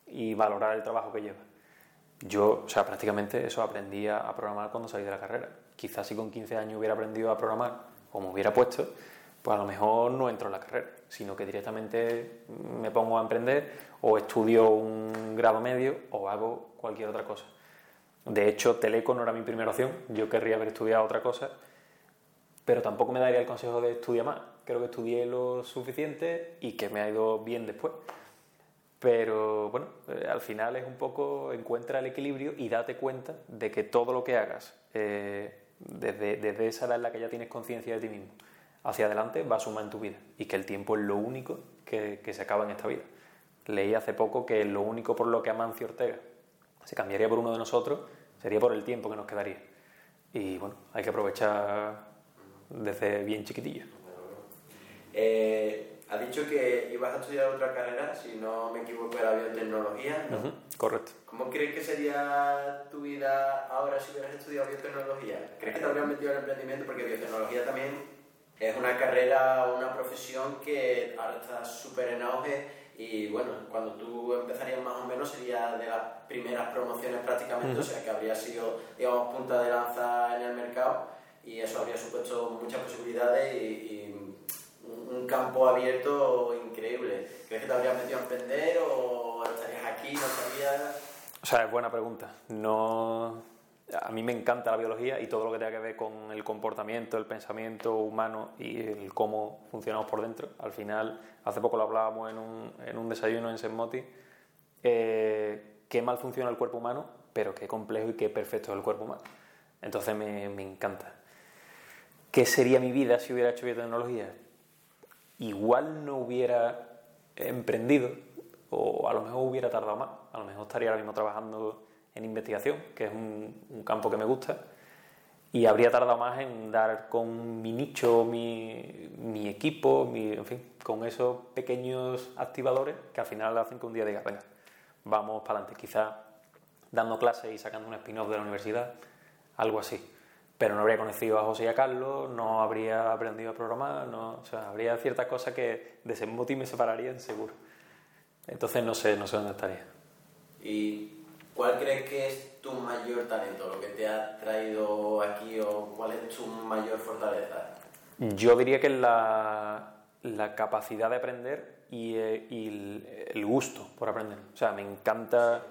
y valorar el trabajo que lleva. Yo, o sea, prácticamente eso aprendí a programar cuando salí de la carrera. Quizás si con 15 años hubiera aprendido a programar o me hubiera puesto, pues a lo mejor no entro en la carrera, sino que directamente me pongo a emprender o estudio un grado medio o hago cualquier otra cosa. De hecho, Teleco no era mi primera opción, yo querría haber estudiado otra cosa, pero tampoco me daría el consejo de estudiar más. Creo que estudié lo suficiente y que me ha ido bien después. Pero bueno, eh, al final es un poco encuentra el equilibrio y date cuenta de que todo lo que hagas eh, desde, desde, esa edad en la que ya tienes conciencia de ti mismo hacia adelante va a sumar en tu vida y que el tiempo es lo único que, que, se acaba en esta vida. Leí hace poco que lo único por lo que Amancio Ortega se cambiaría por uno de nosotros sería por el tiempo que nos quedaría. Y bueno, hay que aprovechar desde bien chiquitillo. Eh, has dicho que ibas a estudiar otra carrera, si no me equivoco, era biotecnología. ¿no? Correcto. ¿Cómo crees que sería tu vida ahora si hubieras estudiado biotecnología? ¿Crees que te habrías metido en el emprendimiento? Porque biotecnología también es una carrera, una profesión que ahora está súper en auge y bueno, cuando tú empezarías más o menos sería de las primeras promociones prácticamente, o sea que habría sido, digamos, punta de lanza en el mercado y eso habría supuesto muchas posibilidades y, un campo abierto increíble. ¿Crees que te habrías metido a emprender o estarías aquí, no? O sea, es buena pregunta. No a mí me encanta la biología y todo lo que tenga que ver con el comportamiento, el pensamiento humano y el cómo funcionamos por dentro. Al final, hace poco lo hablábamos en un, en un desayuno en Senmoti, eh, qué mal funciona el cuerpo humano, pero qué complejo y qué perfecto es el cuerpo humano. Entonces me, me encanta. ¿Qué sería mi vida si hubiera hecho biotecnología? Igual no hubiera emprendido o a lo mejor hubiera tardado más. A lo mejor estaría ahora mismo trabajando en investigación, que es un, campo que me gusta, y habría tardado más en dar con mi nicho, mi, equipo, mi, en fin, con esos pequeños activadores que al final hacen que un día diga, venga, vamos para adelante, quizá dando clases y sacando un spin-off de la universidad, algo así. Pero no habría conocido a José y a Carlos, no habría aprendido a programar, no, o sea, habría ciertas cosas que de ese y me separarían seguro. Entonces no sé, no sé dónde estaría. Y ¿Cuál crees que es tu mayor talento, lo que te ha traído aquí o cuál es tu mayor fortaleza? Yo diría que la, la capacidad de aprender y, eh, el, gusto por aprender. O sea, me encanta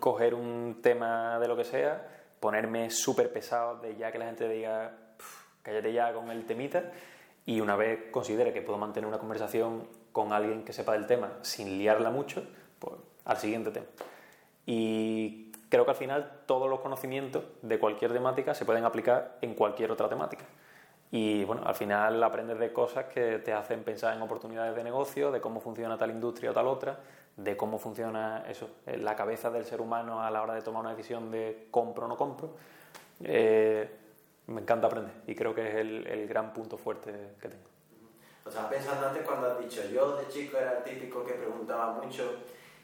coger un tema de lo que sea, ponerme súper pesado de ya que la gente diga, cállate ya con el temita, y una vez considere que puedo mantener una conversación con alguien que sepa del tema sin liarla mucho, pues al siguiente tema. Y creo que al final todos los conocimientos de cualquier temática se pueden aplicar en cualquier otra temática. Y bueno, al final aprendes de cosas que te hacen pensar en oportunidades de negocio, de cómo funciona tal industria o tal otra, de cómo funciona eso, la cabeza del ser humano a la hora de tomar una decisión de compro o no compro. Eh, me encanta aprender y creo que es el gran punto fuerte que tengo. O sea, pensando antes cuando has dicho, yo de chico era el típico que preguntaba mucho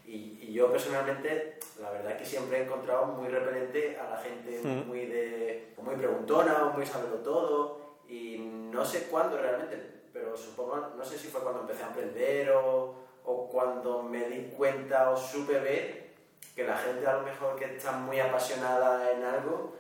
y, yo personalmente, la verdad es que siempre he encontrado muy repelente a la gente muy, de, muy preguntona o muy saberlo todo. Y no sé cuándo realmente, pero supongo, no sé si fue cuando empecé a aprender o, o cuando me di cuenta o supe ver que la gente a lo mejor que está muy apasionada en algo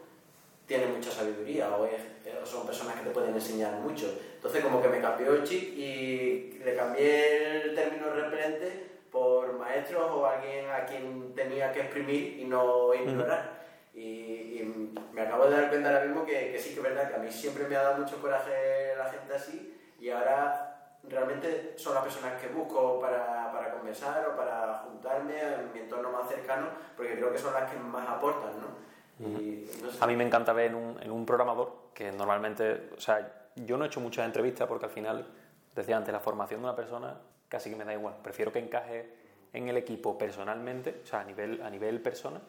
tiene mucha sabiduría o, o, son personas que te pueden enseñar mucho. Entonces como que me cambió el chip y le cambié el término repelente por maestros o alguien a quien tenía que exprimir y no ignorar. Y, me acabo de dar cuenta ahora mismo que, sí que es verdad que a mí siempre me ha dado mucho coraje la gente así y ahora realmente son las personas que busco para, para conversar o para juntarme en mi entorno más cercano porque creo que son las que más aportan, ¿no? Y, A mí me encanta ver en un, en un programador que normalmente, o sea, yo no he hecho muchas entrevistas porque al final, decía antes, la formación de una persona casi que me da igual. Prefiero que encaje en el equipo personalmente, o sea, a nivel, a nivel persona,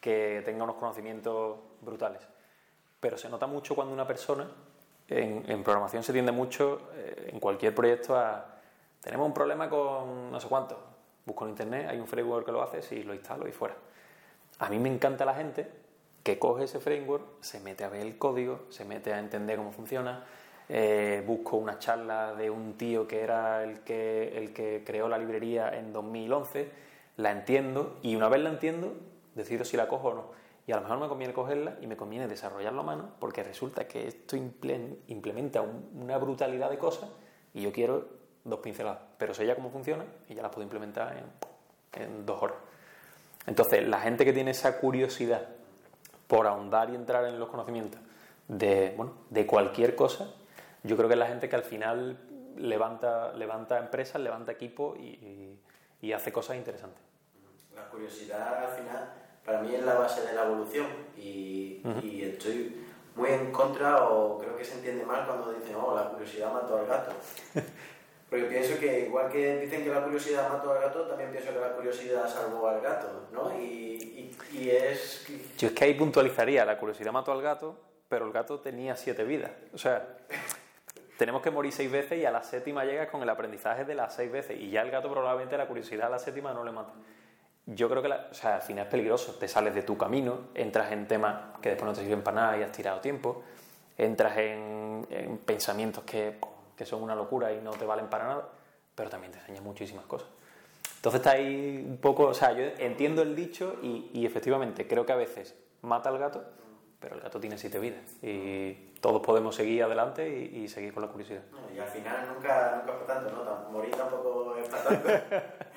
que tenga unos conocimientos brutales. Pero se nota mucho cuando una persona, en, programación se tiende mucho, eh, en cualquier proyecto, a tenemos un problema con no sé cuánto. Busco en internet, hay un framework que lo hace, y lo instalo y fuera. A mí me encanta la gente que coge ese framework, se mete a ver el código, se mete a entender cómo funciona, eh, busco una charla de un tío que era el que, el que creó la librería en 2011, la entiendo y una vez la entiendo, decido si la cojo o no. Y a lo mejor me conviene cogerla y me conviene desarrollarlo a mano porque resulta que esto implementa una brutalidad de cosas y yo quiero dos pinceladas. Pero sé ya cómo funciona y ya las puedo implementar en, en dos horas. Entonces, la gente que tiene esa curiosidad por ahondar y entrar en los conocimientos de, bueno, de cualquier cosa, yo creo que es la gente que al final levanta, levanta empresas, levanta equipo y, hace cosas interesantes. La curiosidad al final para mí es la base de la evolución y, estoy muy en contra o creo que se entiende mal cuando dicen, oh, la curiosidad mató al gato. Porque pienso que igual que dicen que la curiosidad mató al gato, también pienso que la curiosidad salvó al gato, ¿no? Y, es... Yo es que ahí puntualizaría, la curiosidad mató al gato, pero el gato tenía siete vidas. O sea, tenemos que morir seis veces y a la séptima llegas con el aprendizaje de las seis veces y ya el gato probablemente la curiosidad a la séptima no le mata. Yo creo que la, o sea, al final es peligroso, te sales de tu camino, entras en temas que después no te sirven para nada y has tirado tiempo, entras en, en pensamientos que que son una locura y no te valen para nada, pero también te enseñan muchísimas cosas. Entonces está ahí un poco, o sea, yo entiendo el dicho y, y efectivamente creo que a veces mata al gato, pero el gato tiene siete vidas y todos podemos seguir adelante y, y seguir con la curiosidad. Y al final nunca, nunca fue tanto, ¿no? Morir tampoco es para tanto.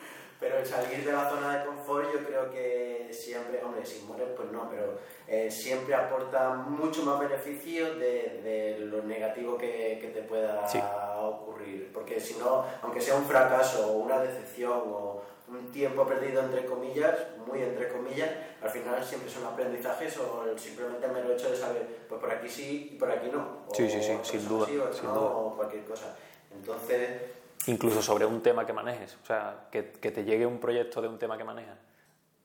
pero el salir de la zona de confort yo creo que siempre, hombre, si mueres pues no, pero eh, siempre aporta mucho más beneficio de, de lo negativo que, que te pueda Sí. ocurrir. Porque si no, aunque sea un fracaso o una decepción o un tiempo perdido entre comillas, muy entre comillas, al final siempre son aprendizajes o simplemente el mero hecho de saber, pues por aquí sí y por aquí no. O Sí, sí, sí, sin duda, sin duda. o cualquier cosa. Entonces, Incluso sobre un tema que manejes, o sea, que, te llegue un proyecto de un tema que manejas,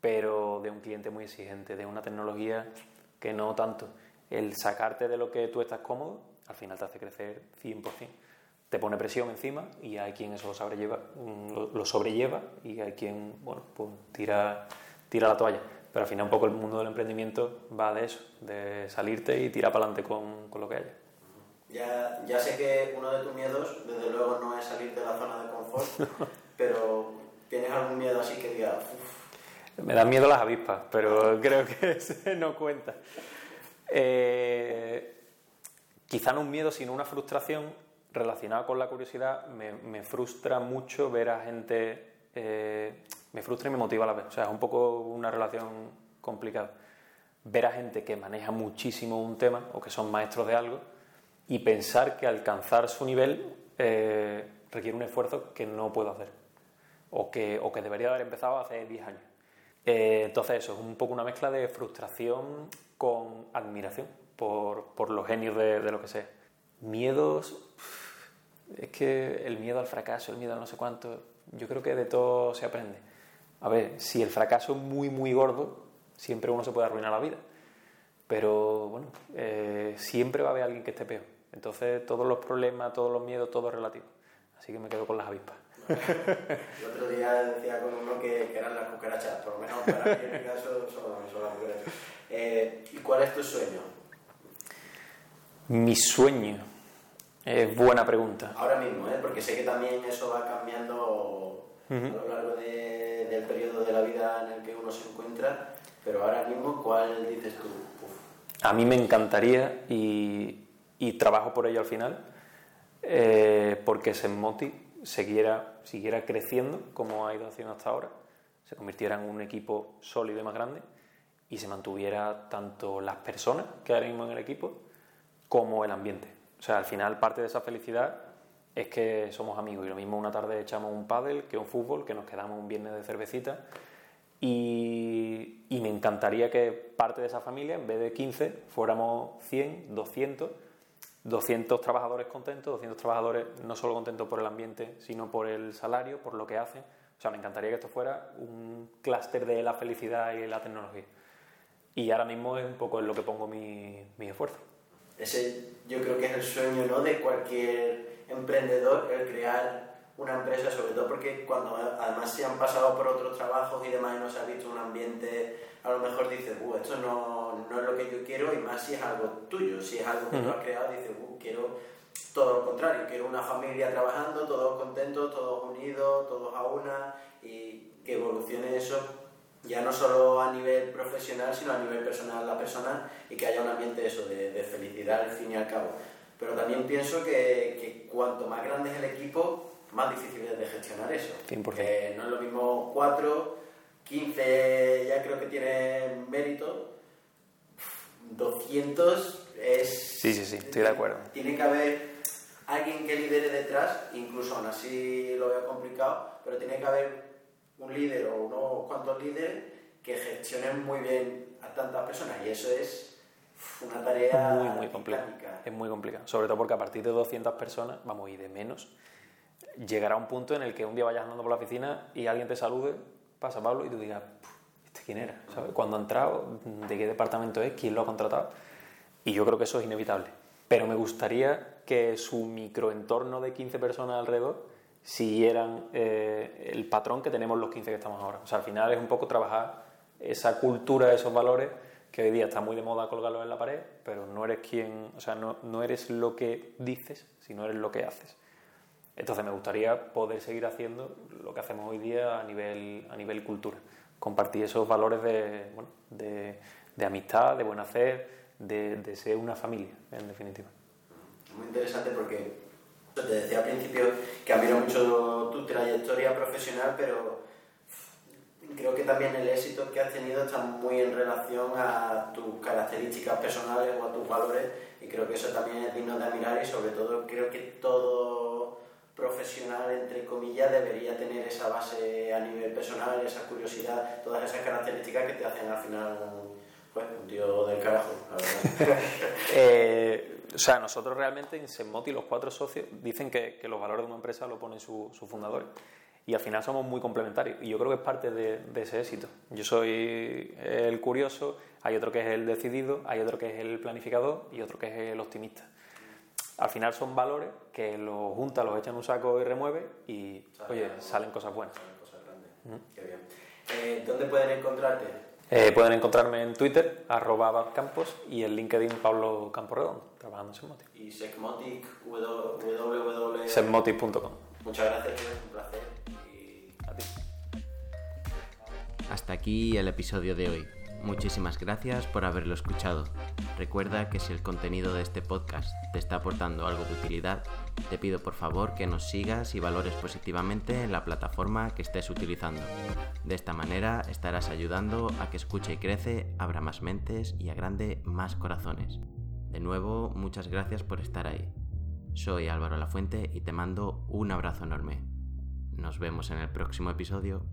pero de un cliente muy exigente, de una tecnología que no tanto. El sacarte de lo que tú estás cómodo, al final te hace crecer 100%. Te pone presión encima y hay quien eso lo sobrelleva, mm, lo sobrelleva y hay quien, bueno, pues tira, tira la toalla. Pero al final un poco el mundo del emprendimiento va de eso, de salirte y tirar para adelante con, con lo que haya. Ya, ya sé que uno de tus miedos, desde luego, no es salir de la zona de confort, pero ¿tienes algún miedo así que diga, "Uf, Me dan miedo las avispas, pero creo que ese no cuenta. Eh, quizá no un miedo, sino una frustración relacionada con la curiosidad. Me, me frustra mucho ver a gente. eh, me frustra y me motiva a la vez. O sea, es un poco una relación complicada. Ver a gente que maneja muchísimo un tema o que son maestros de algo y pensar que alcanzar su nivel eh, requiere un esfuerzo que no puedo hacer o que, o que debería haber empezado hace 10 años. Eh, entonces eso, es un poco una mezcla de frustración con admiración por, por los genios de, de lo que sea. Miedos, es que el miedo al fracaso, el miedo a no sé cuánto, yo creo que de todo se aprende. A ver, si el fracaso es muy, muy gordo, siempre uno se puede arruinar la vida. Pero bueno, eh, siempre va a haber alguien que esté peor. Entonces todos los problemas, todos los miedos, todo es relativo. Así que me quedo con las avispas. El otro día decía con uno que, que eran las cucarachas, por lo menos para mí en mi caso son, son las cucarachas. Eh, ¿Y cuál es tu sueño? Mi sueño. Es buena pregunta. Ahora mismo, ¿eh? porque sé que también eso va cambiando a lo largo de- del periodo de la vida en el que uno se encuentra, pero ahora mismo, ¿cuál dices tú? Uf, A mí me encantaría y, y trabajo por ello al final, eh, porque Senmoti siguiera, siguiera creciendo como ha ido haciendo hasta ahora, se convirtiera en un equipo sólido y más grande y se mantuviera tanto las personas que ahora mismo en el equipo como el ambiente. O sea, al final parte de esa felicidad es que somos amigos y lo mismo una tarde echamos un pádel que un fútbol, que nos quedamos un viernes de cervecita y, y me encantaría que parte de esa familia, en vez de 15, fuéramos 100, 200, 200 trabajadores contentos, 200 trabajadores no solo contentos por el ambiente, sino por el salario, por lo que hacen. O sea, me encantaría que esto fuera un clúster de la felicidad y la tecnología. Y ahora mismo es un poco en lo que pongo mi, mi esfuerzo. Ese yo creo que es el sueño ¿no? de cualquier emprendedor, el crear una empresa, sobre todo porque cuando además se han pasado por otros trabajos y demás y no se ha visto un ambiente, a lo mejor dices, esto no, no es lo que yo quiero y más si es algo tuyo, si es algo que tú has creado, dices, uh, quiero todo lo contrario, quiero una familia trabajando, todos contentos, todos unidos, todos a una y que evolucione eso ya no solo a nivel profesional, sino a nivel personal la persona y que haya un ambiente eso de, de felicidad al fin y al cabo. Pero también pienso que, que cuanto más grande es el equipo, más difícil es de gestionar eso. 100%. Que no es lo mismo 4, 15 ya creo que tiene mérito, 200 es... Sí, sí, sí, estoy de acuerdo. Tiene que haber alguien que lidere detrás, incluso aún así lo veo complicado, pero tiene que haber un líder o unos cuantos líderes que gestionen muy bien a tantas personas y eso es una tarea muy, muy titánica. Es muy complicado. Sobre todo porque a partir de 200 personas, vamos, y de menos, llegará un punto en el que un día vayas andando por la oficina y alguien te salude, pasa Pablo y tú digas, ¿este quién era? ¿Sabes? ¿Cuándo ha entrado? ¿De qué departamento es? ¿Quién lo ha contratado? Y yo creo que eso es inevitable. Pero me gustaría que su microentorno de 15 personas alrededor siguieran eh, el patrón que tenemos los 15 que estamos ahora. O sea, al final es un poco trabajar esa cultura, esos valores que hoy día está muy de moda colgarlos en la pared, pero no eres quien, o sea, no, no eres lo que dices, sino eres lo que haces. Entonces me gustaría poder seguir haciendo lo que hacemos hoy día a nivel, a nivel cultura, compartir esos valores de, bueno, de, de amistad, de buen hacer, de, de, ser una familia, en definitiva. Muy interesante porque te decía al principio que admiro mucho tu trayectoria profesional, pero creo que también el éxito que has tenido está muy en relación a tus características personales o a tus valores y creo que eso también es digno de admirar y sobre todo creo que todo profesional, entre comillas, debería tener esa base a nivel personal, esa curiosidad, todas esas características que te hacen al final pues, un tío del carajo, la verdad. eh, o sea, nosotros realmente en Senmoti, los cuatro socios, dicen que, que los valores de una empresa lo ponen sus su fundadores. Y al final somos muy complementarios. Y yo creo que es parte de, de, ese éxito. Yo soy el curioso, hay otro que es el decidido, hay otro que es el planificador y otro que es el optimista. Al final son valores que los junta, los echan en un saco y remueve y, oye, salen cosas buenas. Salen cosas grandes. ¿Mm? Qué bien. Eh, ¿Dónde pueden encontrarte? Eh, pueden encontrarme en Twitter, arroba Campos, y en LinkedIn Pablo Camporredondo, trabajando en Semmotic. Y Secmotic, www... Semmotic.com. Muchas gracias, un placer. Y... A ti. Hasta aquí el episodio de hoy. Muchísimas gracias por haberlo escuchado. Recuerda que si el contenido de este podcast te está aportando algo de utilidad, te pido por favor que nos sigas y valores positivamente en la plataforma que estés utilizando. De esta manera estarás ayudando a que escuche y crece, abra más mentes y agrande más corazones. De nuevo, muchas gracias por estar ahí. Soy Álvaro Lafuente y te mando un abrazo enorme. Nos vemos en el próximo episodio.